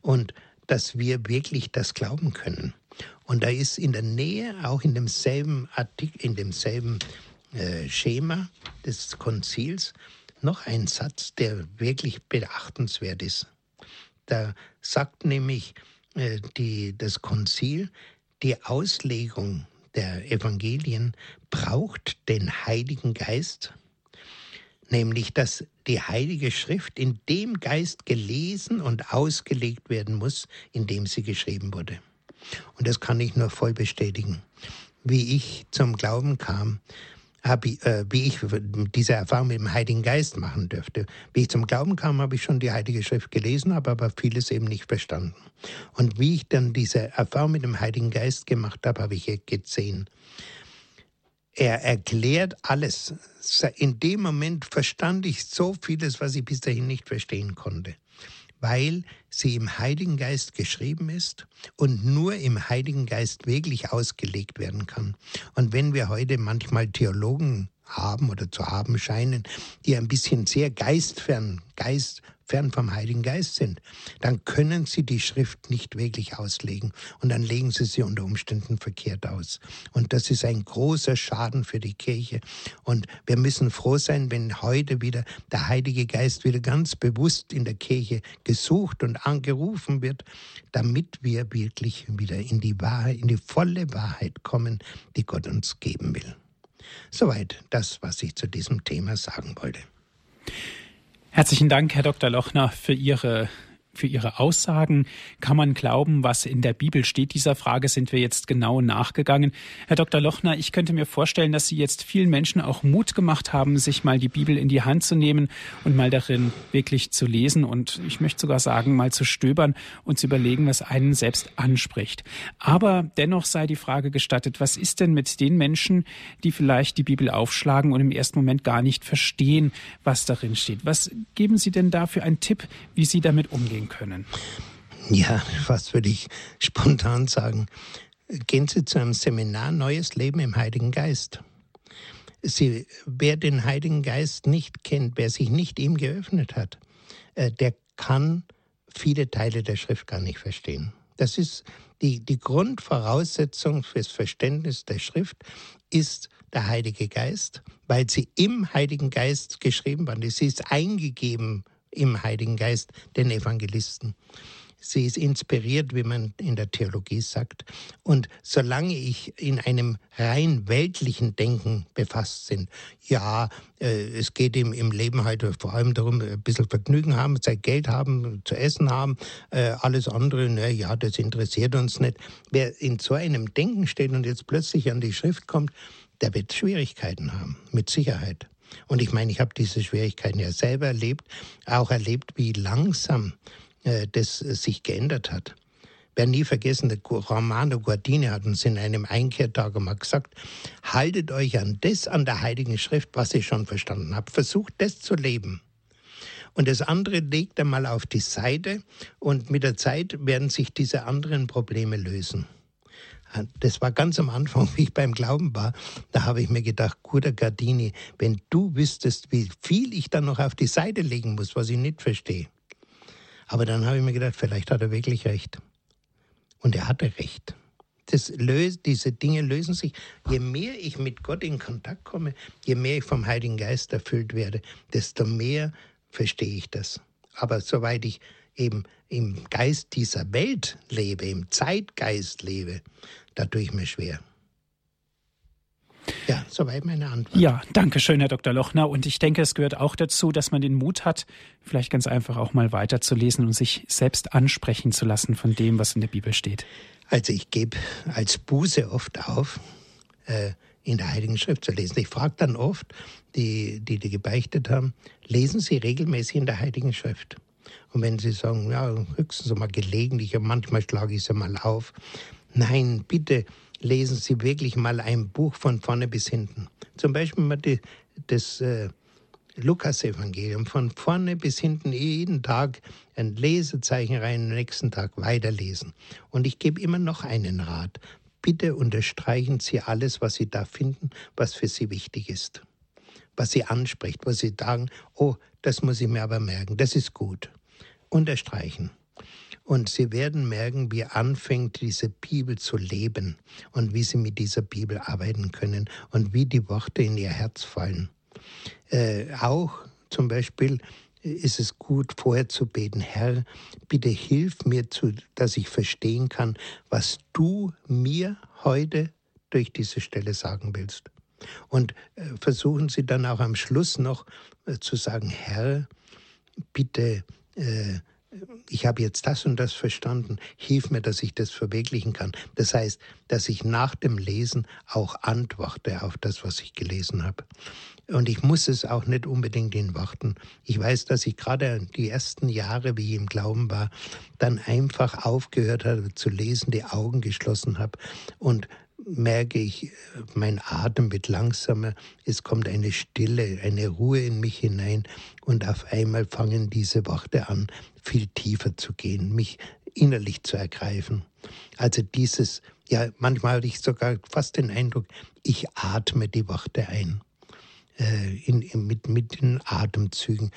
und dass wir wirklich das glauben können. Und da ist in der Nähe, auch in demselben Artikel, in demselben äh, Schema des Konzils, noch ein Satz, der wirklich beachtenswert ist. Da sagt nämlich äh, die, das Konzil, die Auslegung der Evangelien braucht den Heiligen Geist, nämlich dass die Heilige Schrift in dem Geist gelesen und ausgelegt werden muss, in dem sie geschrieben wurde. Und das kann ich nur voll bestätigen. Wie ich zum Glauben kam, habe ich, äh, wie ich diese Erfahrung mit dem Heiligen Geist machen dürfte. Wie ich zum Glauben kam, habe ich schon die Heilige Schrift gelesen, habe aber vieles eben nicht verstanden. Und wie ich dann diese Erfahrung mit dem Heiligen Geist gemacht habe, habe ich gesehen. Er erklärt alles. In dem Moment verstand ich so vieles, was ich bis dahin nicht verstehen konnte weil sie im Heiligen Geist geschrieben ist und nur im Heiligen Geist wirklich ausgelegt werden kann. Und wenn wir heute manchmal Theologen haben oder zu haben scheinen, die ein bisschen sehr geistfern, geist fern vom Heiligen Geist sind, dann können sie die Schrift nicht wirklich auslegen und dann legen sie sie unter Umständen verkehrt aus. Und das ist ein großer Schaden für die Kirche. Und wir müssen froh sein, wenn heute wieder der Heilige Geist wieder ganz bewusst in der Kirche gesucht und angerufen wird, damit wir wirklich wieder in die Wahrheit, in die volle Wahrheit kommen, die Gott uns geben will. Soweit das, was ich zu diesem Thema sagen wollte. Herzlichen Dank, Herr Dr. Lochner, für Ihre für Ihre Aussagen. Kann man glauben, was in der Bibel steht? Dieser Frage sind wir jetzt genau nachgegangen. Herr Dr. Lochner, ich könnte mir vorstellen, dass Sie jetzt vielen Menschen auch Mut gemacht haben, sich mal die Bibel in die Hand zu nehmen und mal darin wirklich zu lesen und ich möchte sogar sagen, mal zu stöbern und zu überlegen, was einen selbst anspricht. Aber dennoch sei die Frage gestattet, was ist denn mit den Menschen, die vielleicht die Bibel aufschlagen und im ersten Moment gar nicht verstehen, was darin steht? Was geben Sie denn da für einen Tipp, wie Sie damit umgehen können? Ja, was würde ich spontan sagen? Gehen Sie zu einem Seminar Neues Leben im Heiligen Geist. Sie, wer den Heiligen Geist nicht kennt, wer sich nicht ihm geöffnet hat, äh, der kann viele Teile der Schrift gar nicht verstehen. Das ist die, die Grundvoraussetzung fürs Verständnis der Schrift ist der Heilige Geist, weil sie im Heiligen Geist geschrieben worden Sie ist eingegeben im Heiligen Geist den Evangelisten. Sie ist inspiriert, wie man in der Theologie sagt. Und solange ich in einem rein weltlichen Denken befasst bin, ja, äh, es geht im, im Leben halt vor allem darum, ein bisschen Vergnügen haben, Zeit Geld haben, zu essen haben, äh, alles andere, na ja, das interessiert uns nicht. Wer in so einem Denken steht und jetzt plötzlich an die Schrift kommt, der wird Schwierigkeiten haben, mit Sicherheit. Und ich meine, ich habe diese Schwierigkeiten ja selber erlebt, auch erlebt, wie langsam äh, das äh, sich geändert hat. Werde nie vergessen, der Romano Guardini hat uns in einem Einkehrtag einmal gesagt, haltet euch an das an der Heiligen Schrift, was ihr schon verstanden habt. Versucht das zu leben. Und das andere legt einmal auf die Seite und mit der Zeit werden sich diese anderen Probleme lösen. Das war ganz am Anfang, (laughs) wie ich beim Glauben war. Da habe ich mir gedacht, guter Gardini, wenn du wüsstest, wie viel ich dann noch auf die Seite legen muss, was ich nicht verstehe. Aber dann habe ich mir gedacht, vielleicht hat er wirklich recht. Und er hatte recht. Das löst, diese Dinge lösen sich. Je mehr ich mit Gott in Kontakt komme, je mehr ich vom Heiligen Geist erfüllt werde, desto mehr verstehe ich das. Aber soweit ich eben im Geist dieser Welt lebe, im Zeitgeist lebe, da tue ich mir schwer. Ja, soweit meine Antwort. Ja, danke schön, Herr Dr. Lochner. Und ich denke, es gehört auch dazu, dass man den Mut hat, vielleicht ganz einfach auch mal weiterzulesen und sich selbst ansprechen zu lassen von dem, was in der Bibel steht. Also ich gebe als Buße oft auf, äh, in der Heiligen Schrift zu lesen. Ich frage dann oft, die, die die gebeichtet haben, lesen Sie regelmäßig in der Heiligen Schrift? Und wenn Sie sagen, ja, höchstens mal gelegentlich und manchmal schlage ich sie mal auf. Nein, bitte lesen Sie wirklich mal ein Buch von vorne bis hinten. Zum Beispiel mal die, das äh, Lukas-Evangelium von vorne bis hinten jeden Tag ein Lesezeichen rein, nächsten Tag weiterlesen. Und ich gebe immer noch einen Rat. Bitte unterstreichen Sie alles, was Sie da finden, was für Sie wichtig ist. Was Sie anspricht, wo Sie sagen, oh, das muss ich mir aber merken, das ist gut unterstreichen. Und Sie werden merken, wie anfängt diese Bibel zu leben und wie Sie mit dieser Bibel arbeiten können und wie die Worte in Ihr Herz fallen. Äh, auch zum Beispiel ist es gut, vorher zu beten, Herr, bitte hilf mir, zu, dass ich verstehen kann, was du mir heute durch diese Stelle sagen willst. Und äh, versuchen Sie dann auch am Schluss noch äh, zu sagen, Herr, bitte, äh, ich habe jetzt das und das verstanden, hilf mir, dass ich das verwirklichen kann. Das heißt, dass ich nach dem Lesen auch antworte auf das, was ich gelesen habe. Und ich muss es auch nicht unbedingt in Worten. Ich weiß, dass ich gerade die ersten Jahre, wie ich im Glauben war, dann einfach aufgehört habe zu lesen, die Augen geschlossen habe und merke ich, mein Atem wird langsamer, es kommt eine Stille, eine Ruhe in mich hinein und auf einmal fangen diese Worte an, viel tiefer zu gehen, mich innerlich zu ergreifen. Also dieses, ja, manchmal hatte ich sogar fast den Eindruck, ich atme die Worte ein, äh, in, in, mit, mit den Atemzügen.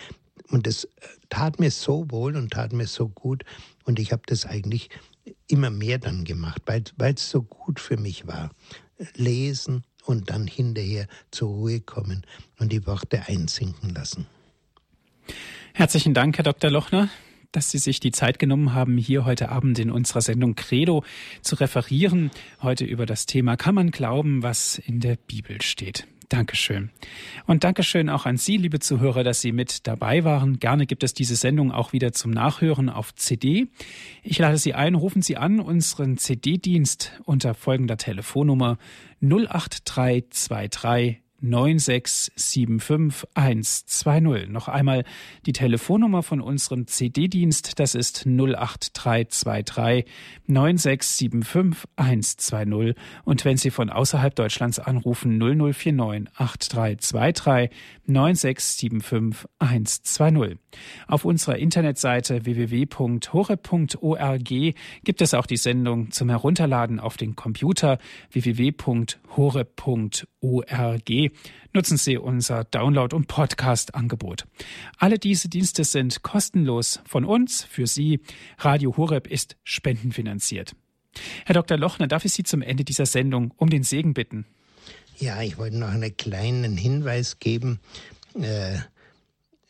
Und das äh, tat mir so wohl und tat mir so gut. Und ich habe das eigentlich immer mehr dann gemacht, weil es so gut für mich war. Lesen und dann hinterher zur Ruhe kommen und die Worte einsinken lassen. Herzlichen Dank, Herr Dr. Lochner dass Sie sich die Zeit genommen haben, hier heute Abend in unserer Sendung Credo zu referieren. Heute über das Thema Kann man glauben, was in der Bibel steht. Dankeschön. Und Dankeschön auch an Sie, liebe Zuhörer, dass Sie mit dabei waren. Gerne gibt es diese Sendung auch wieder zum Nachhören auf CD. Ich lade Sie ein, rufen Sie an unseren CD-Dienst unter folgender Telefonnummer 08323 9675120. Noch einmal die Telefonnummer von unserem CD-Dienst, das ist 08323 9675120. Und wenn Sie von außerhalb Deutschlands anrufen, 0049 8323 9675120. Auf unserer Internetseite www.hore.org gibt es auch die Sendung zum Herunterladen auf den Computer www.hore.org. Nutzen Sie unser Download- und Podcast-Angebot. Alle diese Dienste sind kostenlos von uns, für Sie. Radio Horeb ist spendenfinanziert. Herr Dr. Lochner, darf ich Sie zum Ende dieser Sendung um den Segen bitten? Ja, ich wollte noch einen kleinen Hinweis geben. Äh,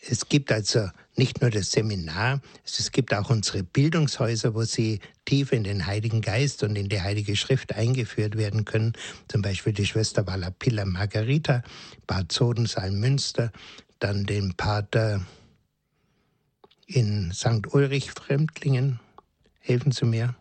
es gibt also nicht nur das Seminar, es gibt auch unsere Bildungshäuser, wo Sie tief in den Heiligen Geist und in die Heilige Schrift eingeführt werden können. Zum Beispiel die Schwester Valapilla Margarita, Bad Sodensal Münster, dann den Pater in St. Ulrich Fremdlingen. Helfen Sie mir.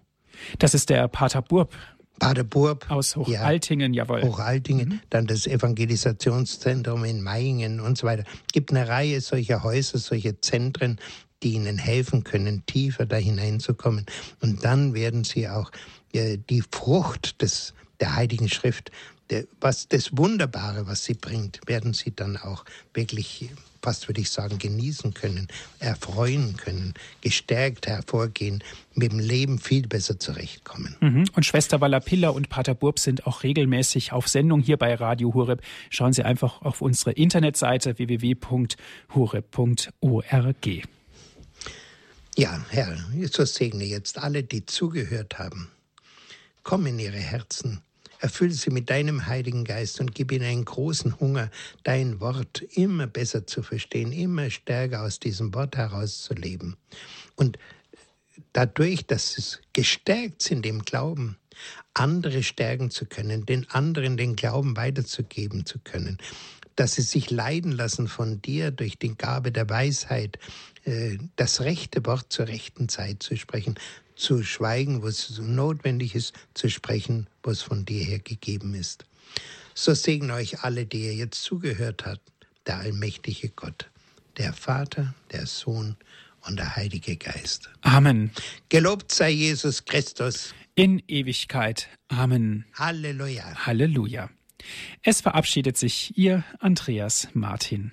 Das ist der Pater Burb. Paderburg. Aus Hochaltingen, ja, jawohl. Hochaltingen, mhm. dann das Evangelisationszentrum in Mayingen und so weiter. Es gibt eine Reihe solcher Häuser, solcher Zentren, die ihnen helfen können, tiefer da hineinzukommen. Und dann werden sie auch äh, die Frucht des, der Heiligen Schrift, der, was das Wunderbare, was sie bringt, werden sie dann auch wirklich fast würde ich sagen, genießen können, erfreuen können, gestärkt hervorgehen, mit dem Leben viel besser zurechtkommen. Mhm. Und Schwester Wallapilla und Pater Burb sind auch regelmäßig auf Sendung hier bei Radio Horeb. Schauen Sie einfach auf unsere Internetseite www.horeb.org. Ja, Herr, so segne jetzt alle, die zugehört haben. Komm in ihre Herzen Erfüll sie mit deinem Heiligen Geist und gib ihnen einen großen Hunger, dein Wort immer besser zu verstehen, immer stärker aus diesem Wort herauszuleben. Und dadurch, dass sie gestärkt sind im Glauben, andere stärken zu können, den anderen den Glauben weiterzugeben zu können, dass sie sich leiden lassen von dir durch die Gabe der Weisheit, äh, das rechte Wort zur rechten Zeit zu sprechen, zu schweigen, wo es notwendig ist, zu sprechen, was von dir her gegeben ist. So segne euch alle, die ihr jetzt zugehört habt, der allmächtige Gott, der Vater, der Sohn und der Heilige Geist. Amen. Gelobt sei Jesus Christus. In Ewigkeit. Amen. Halleluja. Halleluja. Es verabschiedet sich Ihr Andreas Martin.